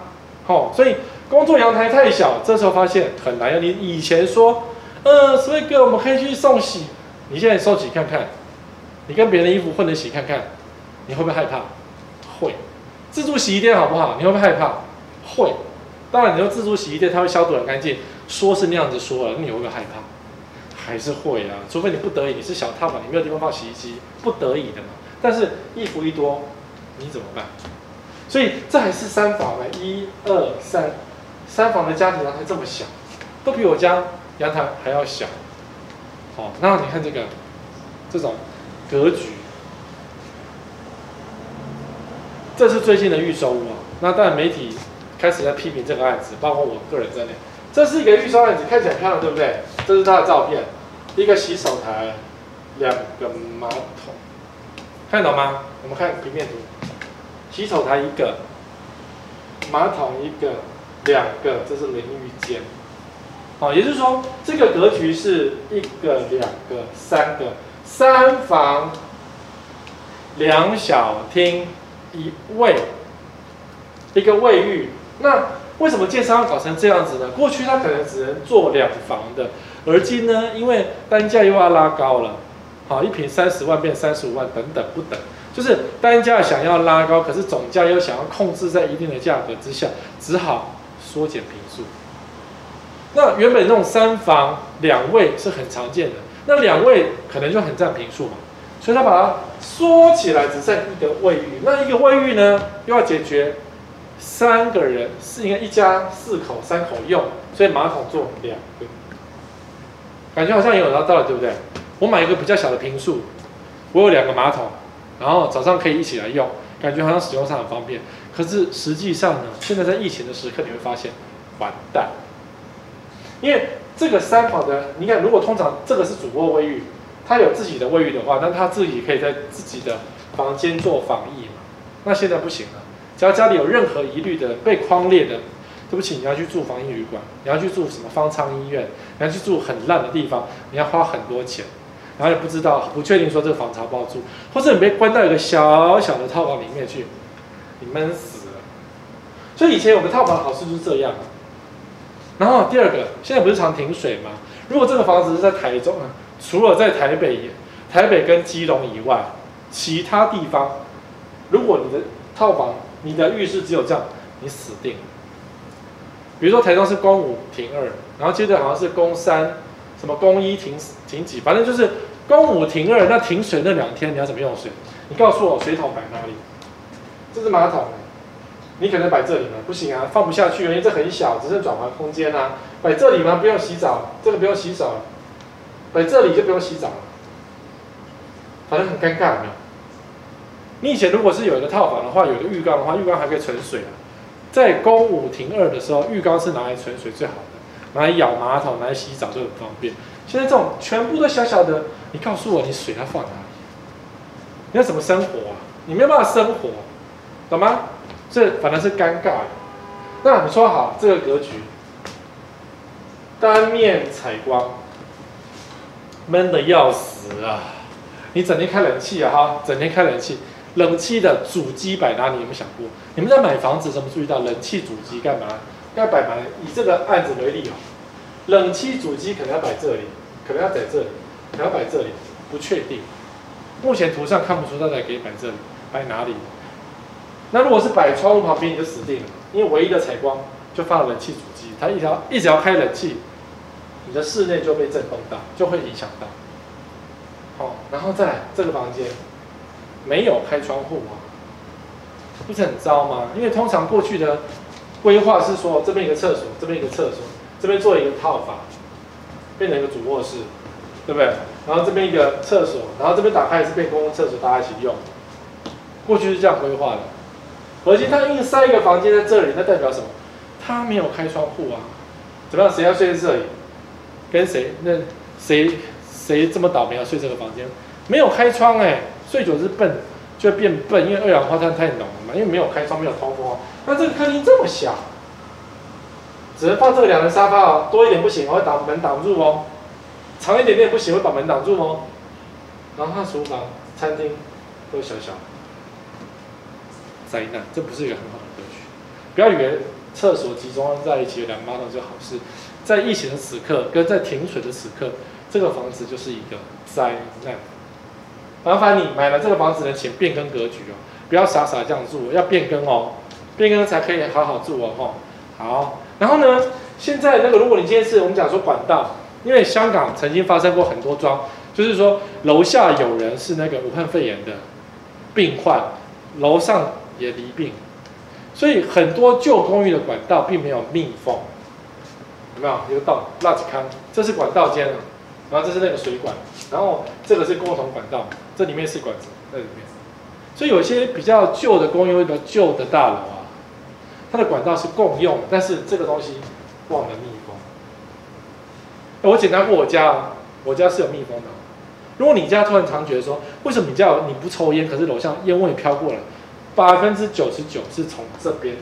S1: 好、所以工作阳台太小，这时候发现很难。你以前说，呃，所以哥我们可以去送洗，你现在收起看看，你跟别人衣服混着洗看看，你会不会害怕？会。自助洗衣店好不好？你会不会害怕？会。当然，你说自助洗衣店它会消毒很干净，说是那样子说了，那你会不会害怕？还是会啊，除非你不得已，你是小套房，你没有地方放洗衣机，不得已的嘛。但是衣服一多，你怎么办？所以这还是三房呢，一二三，三房的家庭阳台这么小，都比我家阳台还要小。好，那你看这个这种格局，这是最近的预售屋啊。那当然媒体开始在批评这个案子，包括我个人在内。这是一个预售案子，看起来漂亮，对不对？这是它的照片。一个洗手台，两个马桶，看得懂吗？我们看平面图，洗手台一个，马桶一个，两个，这是淋浴间。好，也就是说，这个格局是一个、两个、三个，三房两小厅一卫，一个卫浴。那为什么建商要搞成这样子呢？过去他可能只能做两房的。而今呢，因为单价又要拉高了，好，一平三十万变三十五万，等等不等，就是单价想要拉高，可是总价又想要控制在一定的价格之下，只好缩减坪数。那原本那种三房两卫是很常见的，那两卫可能就很占坪数嘛，所以他把它缩起来，只剩一个卫浴。那一个卫浴呢，又要解决三个人，是应该一家四口三口用，所以马桶做两个。感觉好像也有拿到了，对不对？我买一个比较小的坪数，我有两个马桶，然后早上可以一起来用，感觉好像使用上很方便。可是实际上呢，现在在疫情的时刻，你会发现完蛋，因为这个三房的，你看，如果通常这个是主卧卫浴，他有自己的卫浴的话，那他自己可以在自己的房间做防疫嘛。那现在不行了，只要家里有任何疑虑的被框列的。对不起，你要去住防疫旅馆，你要去住什么方舱医院，你要去住很烂的地方，你要花很多钱，然后也不知道，不确定说这个房子好不好住，或者你被关到一个小小的套房里面去，你闷死了。所以以前有个套房好处就是这样。然后第二个，现在不是常停水吗？如果这个房子是在台中啊，除了在台北，台北跟基隆以外，其他地方，如果你的套房、你的浴室只有这样，你死定了。比如说台中是公五停二，然后接着好像是公三，什么公一停停几，反正就是公五停二。那停水那两天你要怎么用水？你告诉我水桶摆哪里？这是马桶，你可能摆这里吗？不行啊，放不下去，因为这很小，只是转换空间啊。摆这里吗？不用洗澡，这个不用洗澡，摆这里就不用洗澡了，反正很尴尬，有没有？你以前如果是有一个套房的话，有一个浴缸的话，浴缸还可以存水啊。在供五停二的时候，浴缸是拿来存水最好的，拿来舀马桶、拿来洗澡就很方便。现在这种全部都小小的，你告诉我，你水要放哪里？你要怎么生活啊？你没有办法生活，懂吗？这反而是尴尬。那你说好这个格局，单面采光，闷得要死啊！你整天开冷气啊，哈，整天开冷气。冷气的主机摆哪里？你有没有想过？你们在买房子，怎么注意到冷气主机干嘛？要摆哪？以这个案子为例哦，冷气主机可能要摆这里，可能要在这里，可能要摆这里，不确定。目前图上看不出它在可以摆这里，摆哪里？那如果是摆窗户旁边，你就死定了，因为唯一的采光就放冷气主机，它一条一直要开冷气，你的室内就被震动到，就会影响到。好，然后再来这个房间没有开窗户啊，不是很糟吗？因为通常过去的规划是说，这边一个厕所，这边一个厕所，这边做一个套房，变成一个主卧室，对不对？然后这边一个厕所，然后这边打开是变公共厕所，大家一起用。过去是这样规划的。而且他硬塞一个房间在这里，那代表什么？他没有开窗户啊？怎么样？谁要睡在这里？跟谁？那谁谁这么倒霉要睡这个房间？没有开窗哎、睡久是笨，就会变笨，因为二氧化碳太浓了嘛。因为没有开窗，没有通风啊。那这个客厅这么小，只能放这个两人沙发哦，多一点不行，我会把门挡住哦。长一点点不行，会把门挡住哦。然后他厨房、餐厅都小小。灾难，这不是一个很好的格局。不要以为厕所集中在一起有两个马桶就好事，在疫情的时刻跟在停水的时刻，这个房子就是一个灾难。麻烦你买了这个房子的钱变更格局哦，不要傻傻这样住，要变更哦，变更才可以好好住哦。吼，好，然后呢，现在那个如果你今天是我们讲说管道，因为香港曾经发生过很多桩，就是说楼下有人是那个武汉肺炎的病患，楼上。也离病，所以很多旧公寓的管道并没有密封，有没有？一个道垃圾坑，这是管道间啊，然后这是那个水管，然后这个是共同管道，这里面是管子在里面，所以有些比较旧的公寓，比较旧的大楼啊，它的管道是共用，但是这个东西忘了密封。我检查过我家，我家是有密封的。如果你家突然常觉得说，为什么你家你不抽烟，可是楼上烟味飘过来？百分之九十九是从这边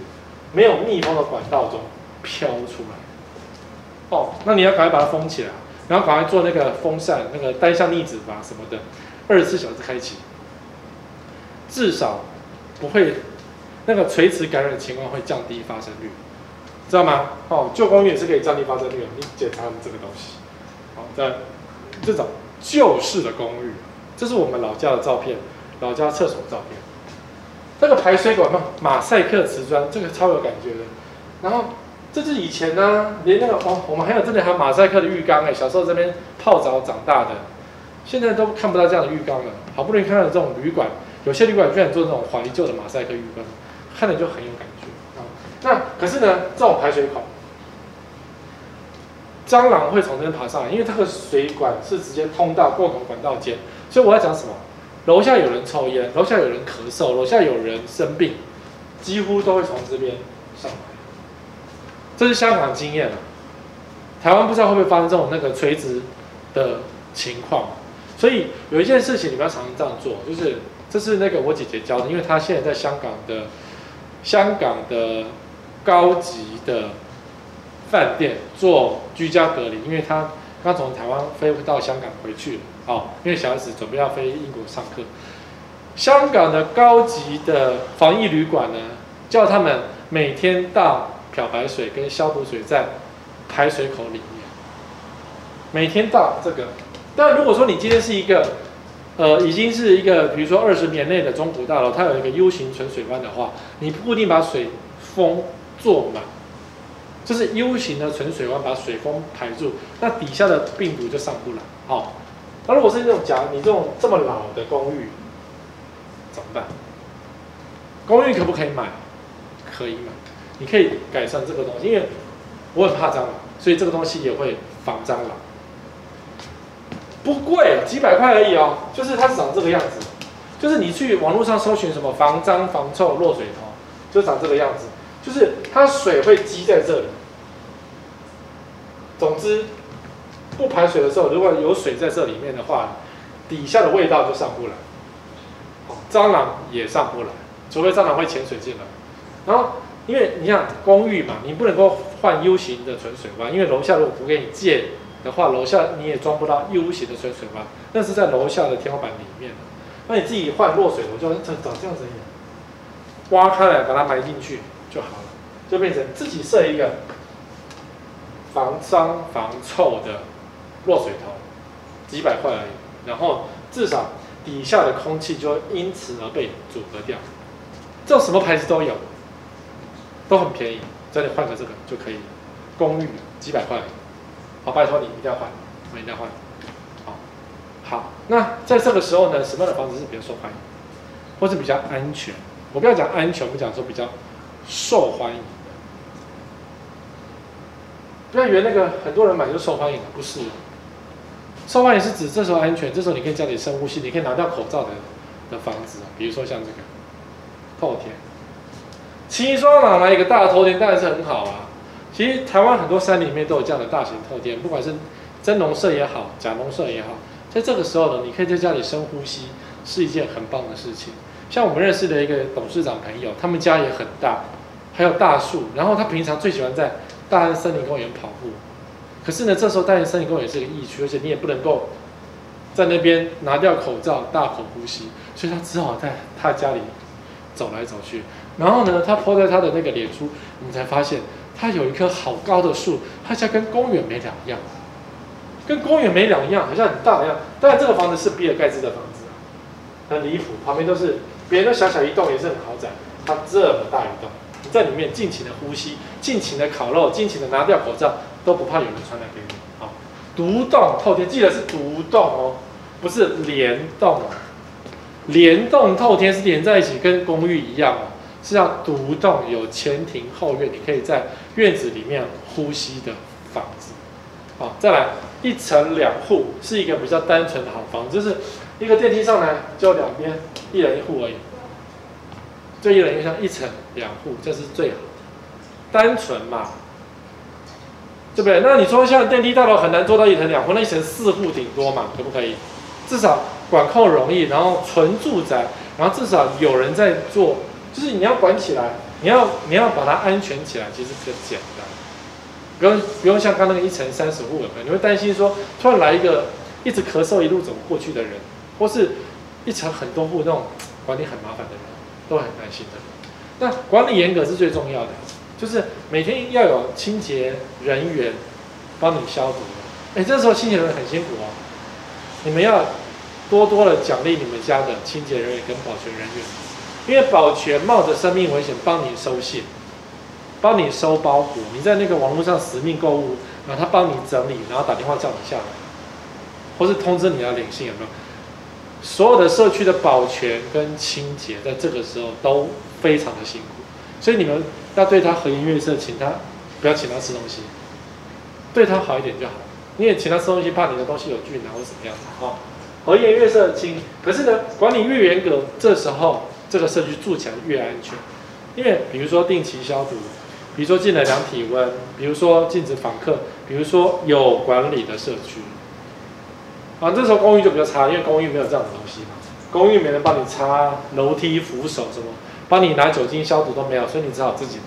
S1: 没有密封的管道中飘出来。哦，那你要赶快把它封起来，然后赶快做那个风扇，那个单向逆止阀什么的，二十四小时开启，至少不会那个垂直感染的情况会降低发生率，知道吗？哦，旧公寓也是可以降低发生率的，你检查这个东西。好，在这种旧式的公寓，这是我们老家的照片，老家厕所照片。这个排水管嘛，马赛克瓷砖，这个超有感觉的。然后这是以前呢、啊，连那个哦，我们还有这里还有马赛克的浴缸哎，小时候这边泡澡长大的，现在都看不到这样的浴缸了。好不容易看到这种旅馆，有些旅馆居然做这种怀旧的马赛克浴缸，看着就很有感觉啊。那可是呢，这种排水口，蟑螂会从这边爬上来，因为它的水管是直接通到共同管道间，所以我要讲什么？楼下有人抽烟，楼下有人咳嗽，楼下有人生病，几乎都会从这边上来。这是香港经验，台湾不知道会不会发生这种那个垂直的情况。所以有一件事情你们要常常这样做，就是这是那个我姐姐教的，因为她现在在香港的香港的高级的饭店做居家隔离，因为她刚从台湾飞到香港回去了。好，因为小孩子准备要飞英国上课，香港的高级的防疫旅馆呢，叫他们每天倒漂白水跟消毒水在排水口里面，每天倒这个。但如果说你今天是一个，呃，已经是一个，比如说二十年内的中古大楼，它有一个 U 型存水弯的话，你不固定把水封做满，就是 U 型的存水弯把水封排住，那底下的病毒就上不来。好。那如果是那种假，你这种这么老的公寓怎么办？公寓可不可以买？可以买，你可以改善这个东西，因为我很怕蟑螂，所以这个东西也会防蟑螂。不贵，几百块而已哦。就是它长这个样子，就是你去网络上搜寻什么防蟑防臭落水头，就长这个样子，就是它水会积在这里。总之。不排水的时候，如果有水在这里面的话，底下的味道就上不来，蟑螂也上不来，除非蟑螂会潜水进来。然后，因为你像公寓嘛，你不能够换 U 型的存水弯，因为楼下如果不给你借的话，楼下你也装不到 U 型的存水弯，那是在楼下的天花板里面的。那你自己换落水头，就长长这样子，挖开来把它埋进去就好了，就变成自己设一个防蟑防臭的。落水头几百块而已，然后至少底下的空气就会因此而被阻隔掉。这种什么牌子都有，都很便宜，只要你换个这个就可以。公寓几百块，好，拜托你一定要换，我一定要换。好，好，那在这个时候呢，什么样的房子是比较受欢迎，或是比较安全？我不要讲安全，我们讲说比较受欢迎的。不要以为那个很多人买就受欢迎的，不是。受欢迎是指这时候安全，这时候你可以家里深呼吸，你可以拿掉口罩的的房子，比如说像这个透天，齐双哪来一个大的透天，当然是很好啊。其实台湾很多山里面都有这样的大型透天，不管是真农舍也好，假农舍也好，在这个时候呢，你可以在家里深呼吸，是一件很棒的事情。像我们认识的一个董事长朋友，他们家也很大，还有大树，然后他平常最喜欢在大安森林公园跑步。可是呢，这时候大安森林公园是个疫区，而且你也不能够在那边拿掉口罩大口呼吸，所以他只好在他家里走来走去。然后呢，他 po 在他的那个脸书，我们才发现他有一棵好高的树，他家跟公园没两样，跟公园没两样，好像很大一样。当然，这个房子是比尔盖茨的房子，很离谱，旁边都是别人的小小一栋也是很豪宅，他这么大一栋，你在里面尽情的呼吸，尽情的烤肉，尽情的拿掉口罩，都不怕有人传染给你。好，独栋透天，记得是独栋哦，不是连栋哦，连栋透天是连在一起，跟公寓一样哦。是要独栋有前庭后院，你可以在院子里面呼吸的房子。好，再来一层两户，是一个比较单纯的好房子，就是一个电梯上来就两边一人一户而已，就一人一户，一层两户，这是最好，单纯嘛，对不对？那你说像电梯大楼很难做到一层两户，那一层四户顶多嘛，可不可以？至少管控容易，然后纯住宅，然后至少有人在做。就是你要管起来，你要你要把它安全起来，其实比较简单。不用不用像刚那个一层三十户的，你会担心说突然来一个一直咳嗽一路走过去的人，或是一层很多户那种管理很麻烦的人，都很担心的。那管理严格是最重要的，就是每天要有清洁人员帮你消毒。哎，这时候清洁人员很辛苦哦，你们要多多的奖励你们家的清洁人员跟保全人员。因为保全冒着生命危险帮你收信，帮你收包裹，你在那个网络上死命购物，然后他帮你整理，然后打电话叫你下来，或是通知你要领信，有没有？所有的社区的保全跟清洁在这个时候都非常的辛苦，所以你们要对他和颜悦色，请他不要请他吃东西，对他好一点就好。你也请他吃东西，怕你的东西有菌啊或者什么样子啊？和颜悦色，请。可是呢，管理越严格，这时候。这个社区住起来越安全，因为比如说定期消毒，比如说进来量体温，比如说禁止访客，比如说有管理的社区。啊，这时候公寓就比较差，因为公寓没有这样的东西嘛，公寓没人帮你擦楼梯扶手什么，帮你拿酒精消毒都没有，所以你只好自己的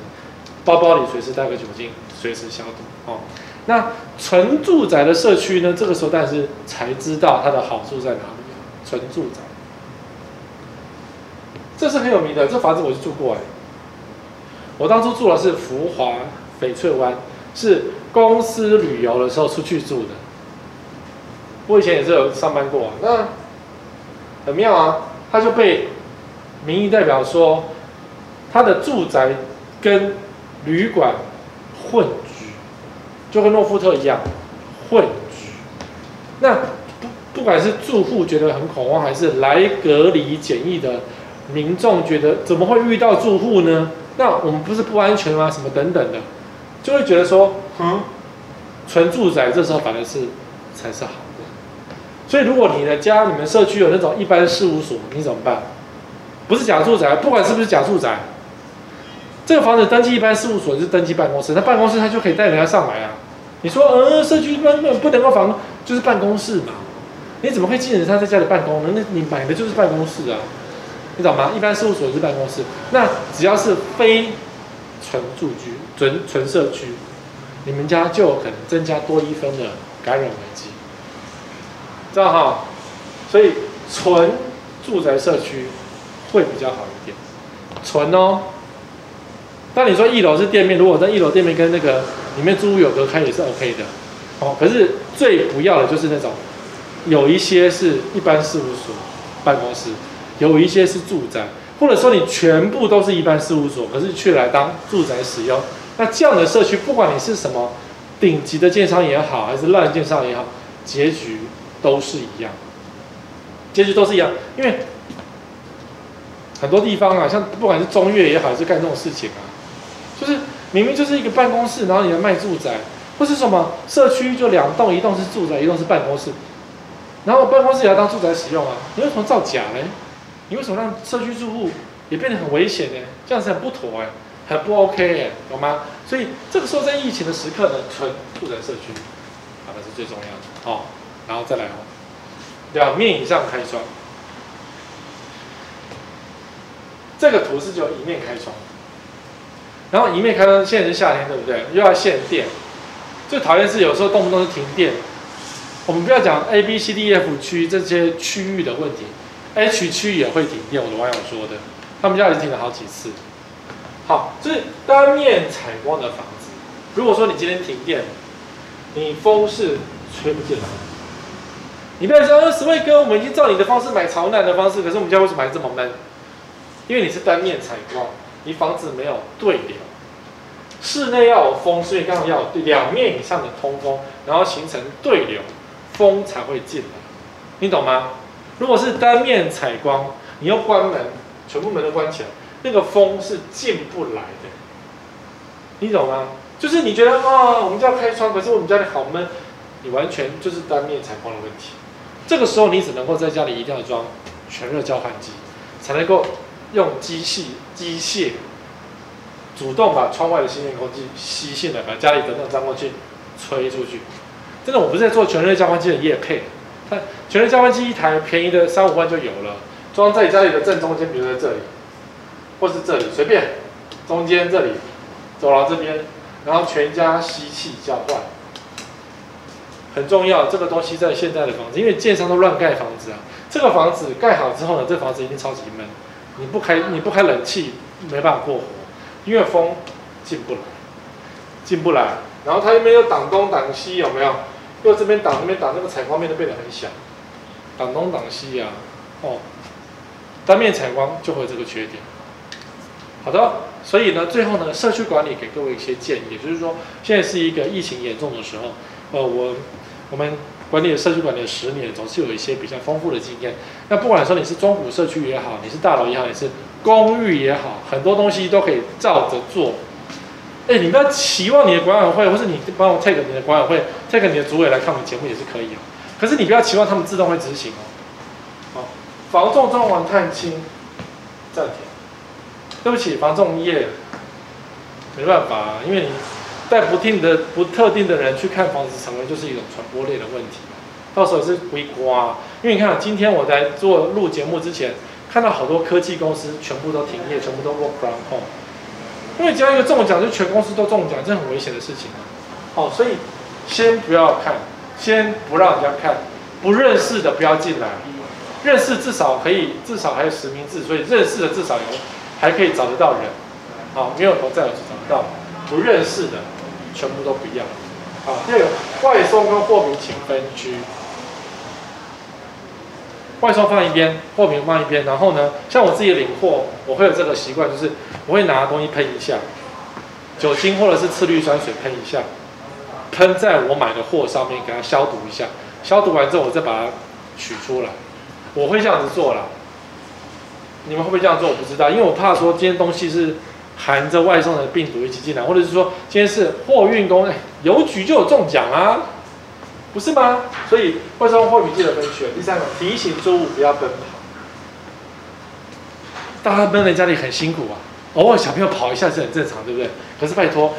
S1: 包包里随时带个酒精，随时消毒。哦，那纯住宅的社区呢？这个时候但是才知道它的好处在哪里，纯住宅。这是很有名的，这房子我就住过哎。我当初住的是福华翡翠湾，是公司旅游的时候出去住的。我以前也是有上班过啊，那很妙啊。他就被民意代表说，他的住宅跟旅馆混居，就跟诺富特一样混居。那不不管是住户觉得很恐慌，还是来隔离检疫的。民众觉得怎么会遇到住户呢？那我们不是不安全吗？什么等等的，就会觉得说，嗯，纯住宅这时候反而是才是好的。所以如果你的家、你们社区有那种一般事务所，你怎么办？不是假住宅，不管是不是假住宅，这个房子登记一般事务所是登记办公室，那办公室他就可以带人家上来啊。你说，呃，社区根本不能够房就是办公室嘛？你怎么会禁止他在家里办公呢？那你买的就是办公室啊。你懂吗？一般事务所是办公室，那只要是非纯住居、纯纯社区，你们家就有可能增加多一分的感染危机，知道哈？所以纯住宅社区会比较好一点，纯哦。但你说一楼是店面，如果在一楼店面跟那个里面租屋有隔开也是 OK 的，哦。可是最不要的就是那种有一些是一般事务所办公室。有一些是住宅，或者说你全部都是一般事务所，可是却来当住宅使用，那这样的社区，不管你是什么顶级的建商也好，还是烂建商也好，结局都是一样，结局都是一样，因为很多地方啊，像不管是中越也好，还是干这种事情啊，就是明明就是一个办公室，然后你来卖住宅。或是什么社区就两栋，一栋是住宅，一栋是办公室，然后办公室也要当住宅使用啊？你为什么造假呢？你为什么让社区住户也变得很危险呢？这样子很不妥哎，很不 OK 哎，懂吗？所以这个时候在疫情的时刻呢，纯住宅社区啊，那是最重要的哦。然后再来哦，两面以上开窗，这个图是只有一面开窗，然后一面开窗，现在是夏天对不对？又要限电。最讨厌是有时候动不动就停电。我们不要讲 A、B、C、D、F 区这些区域的问题，H 区也会停电。我的网友说的，他们家已经停了好几次。好，所以单面采光的房子，如果说你今天停电，你风是吹不进来。你不要说十位哥，我们已经照你的方式买朝南的方式，可是我们家为什么还这么闷？因为你是单面采光，你房子没有对流。室内要有风，所以刚好要有两面以上的通风，然后形成对流，风才会进来。你懂吗？如果是单面采光，你要关门，全部门都关起来，那个风是进不来的。你懂吗？就是你觉得啊、哦，我们家开窗，可是我们家里好闷，你完全就是单面采光的问题。这个时候你只能够在家里一定要装全热交换机，才能够用机器机械。主动把窗外的新鲜空气吸进来，把家里的那种脏空气吹出去。真的，我不是在做全热交换机的业配，它全热交换机一台便宜的三五万就有了，装在你家里的正中间，比如在这里，或是这里，随便，中间这里，走廊这边，然后全家吸气交换，很重要。这个东西在现在的房子，因为建商都乱盖房子啊，这个房子盖好之后呢，这房子一定超级闷，你不开你不开冷气没办法过活。因为风进不来，进不来，然后它那边又挡东挡西，有没有？又这边挡那边挡，那个采光面都变得很小，挡东挡西呀、啊，哦，单面采光就会有这个缺点。好的，所以呢，最后呢，社区管理给各位一些建议，也就是说，现在是一个疫情严重的时候，呃，我我们管理社区管理十年，总是有一些比较丰富的经验。那不管说你是中古社区也好，你是大楼也好，也是。公寓也好，很多东西都可以照着做。哎，你不要期望你的管委会，或是你帮我 take 你的管委会，take 你的主委来看我们节目也是可以哦。可是你不要期望他们自动会执行哦。好，房仲装潢探亲暂停。对不起，房仲业没办法，因为你带不定的、不特定的人去看房子，成为就是一种传播类的问题。到时候也是归瓜。因为你看，今天我在做录节目之前。看到好多科技公司全部都停业，全部都 work from home，因为只要一个中奖，就全公司都中奖，这很危险的事情啊。好，所以先不要看，先不让人家看，不认识的不要进来，认识至少可以，至少还有实名制，所以认识的至少有，还可以找得到人。好，没有头再有找不到，不认识的全部都不要。好，第二个外送跟货品请分区。外送放一边，货品放一边，然后呢，像我自己领货，我会有这个习惯，就是我会拿东西喷一下，酒精或者是次氯酸水喷一下，喷在我买的货上面，给它消毒一下，消毒完之后，我再把它取出来，我会这样子做啦。你们会不会这样做？我不知道，因为我怕说今天东西是含着外送的病毒一起进来，或者是说今天是货运工，邮局就有中奖啊。不是吗？所以外送货品记得分区。第三个，提醒住户不要奔跑。大家闷在家里很辛苦啊，偶尔小朋友跑一下是很正常，对不对？可是拜托，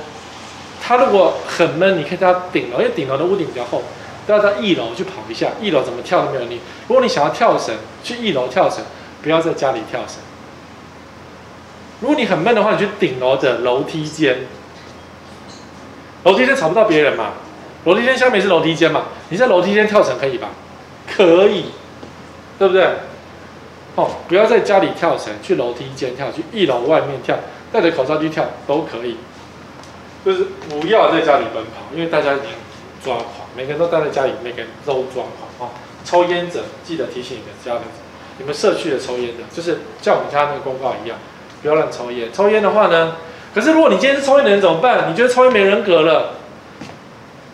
S1: 他如果很闷，你可以到顶楼，因为顶楼的屋顶比较厚，都要到一楼去跑一下。一楼怎么跳都没有你。如果你想要跳绳，去一楼跳绳，不要在家里跳绳。如果你很闷的话，你去顶楼的楼梯间，楼梯间吵不到别人嘛。楼梯间下面是楼梯间嘛？你在楼梯间跳绳可以吧？可以，对不对？哦，不要在家里跳绳，去楼梯间跳，去一楼外面跳，戴着口罩去跳都可以。就是不要在家里奔跑，因为大家已经抓狂，每个人都待在家里，每个人都抓狂啊！抽烟者记得提醒你的家人，你们社区的抽烟者，就是像我们家那个公告一样，不要乱抽烟。抽烟的话呢，可是如果你今天是抽烟的人怎么办？你觉得抽烟没人格了？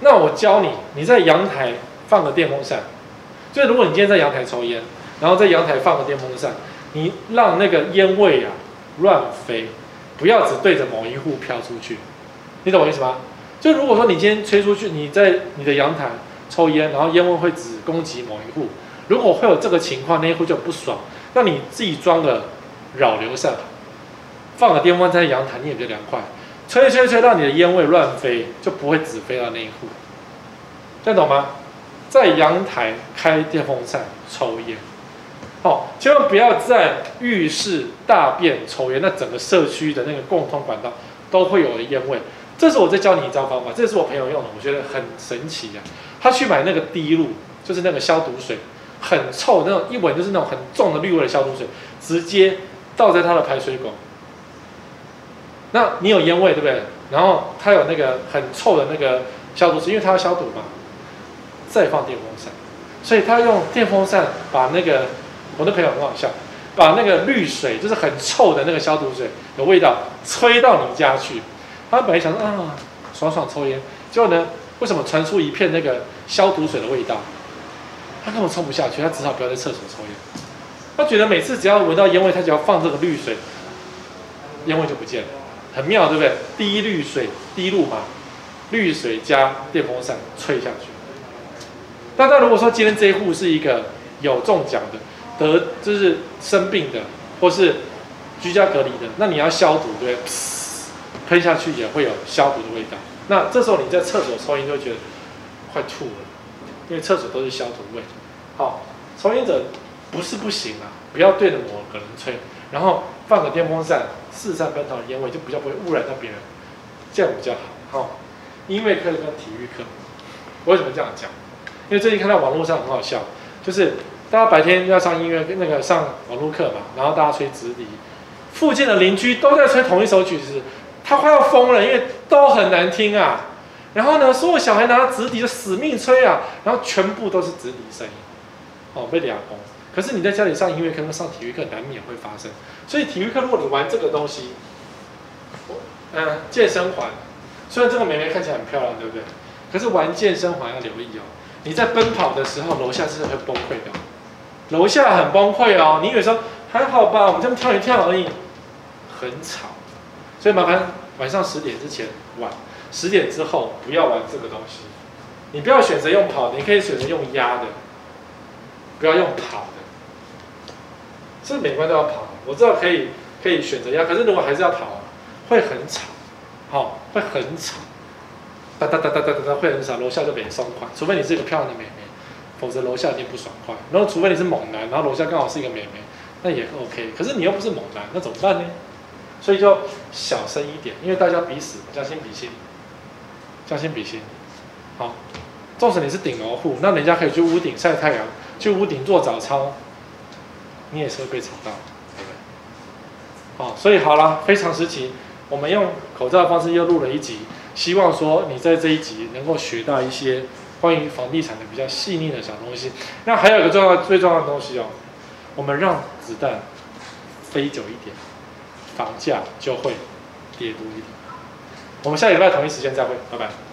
S1: 那我教你，你在阳台放个电风扇。就如果你今天在阳台抽烟，然后在阳台放个电风扇，你让那个烟味啊乱飞，不要只对着某一户飘出去。你懂我意思吗？就如果说你今天吹出去，你在你的阳台抽烟，然后烟味会只攻击某一户，如果会有这个情况，那一户就不爽。那你自己装个扰流扇，放个电风扇在阳台，你也比较凉快。吹吹吹，让你的烟味乱飞，就不会只飞到那一户。这懂吗？在阳台开电风扇抽烟，好，千万不要在浴室大便抽烟，那整个社区的那个共通管道都会有的烟味。这是我在教你一招方法，这是我朋友用的，我觉得很神奇呀、啊。他去买那个滴露，就是那个消毒水，很臭那种，一闻就是那种很重的氯味的消毒水，直接倒在他的排水管。那你有烟味对不对？然后他有那个很臭的那个消毒水，因为他要消毒嘛。再放电风扇，所以他用电风扇把那个，我的朋友很好笑，把那个绿水，就是很臭的那个消毒水的味道吹到你家去。他本来想说啊，爽爽抽烟，结果呢，为什么传出一片那个消毒水的味道？他根本冲不下去，他只好不要在厕所抽烟。他觉得每次只要闻到烟味，他只要放这个绿水，烟味就不见了，很妙，对不对？滴氯水滴露嘛，氯水加电风扇吹下去。大家如果说今天这一户是一个有中奖的，得就是生病的，或是居家隔离的，那你要消毒，对不对？喷下去也会有消毒的味道。那这时候你在厕所抽烟就会觉得快吐了，因为厕所都是消毒味。好，抽烟者不是不行啊，不要对着某个人吹，然后放个电风扇，四散奔逃的烟味就比较不会污染到别人，这样比较好。好，音乐课跟体育课，我为什么这样讲？因为最近看到网络上很好笑，就是大家白天要上音乐那个上网络课嘛，然后大家吹直笛，附近的邻居都在吹同一首曲子，他快要疯了，因为都很难听啊。然后呢，所有小孩拿着直笛就死命吹啊，然后全部都是直笛声音，哦，被俩轰。可是你在家里上音乐课跟上体育课难免会发生，所以体育课如果你玩这个东西，嗯，健身环，虽然这个妹妹看起来很漂亮，对不对？可是玩健身环要留意哦。你在奔跑的时候，楼下是会崩溃的。楼下很崩溃哦。你以为说还好吧，我们这么跳一跳而已，很吵。所以麻烦晚上十点之前玩，十点之后不要玩这个东西。你不要选择用跑，你可以选择用压的，不要用跑。是不是每关都要跑？我知道可以可以选择压，可是如果还是要跑，会很吵，好、会很吵。哒哒哒哒哒哒会很吵，楼下就没松快，除非你是一个漂亮的妹妹，否则楼下一定不爽快。然后除非你是猛男，然后楼下刚好是一个妹妹，那也 OK。可是你又不是猛男，那怎么办呢？所以就小声一点，因为大家彼此将心比心，将心比心。好，纵使你是顶楼户，那人家可以去屋顶晒太阳，去屋顶做早操，你也是会被吵到，对不对？好，所以好了，非常时期，我们用口罩的方式又录了一集。希望说你在这一集能够学到一些关于房地产的比较细腻的小东西。那还有一个重要、最重要的东西哦，我们让子弹飞久一点，房价就会跌多一点。我们下礼拜同一时间再会，拜拜。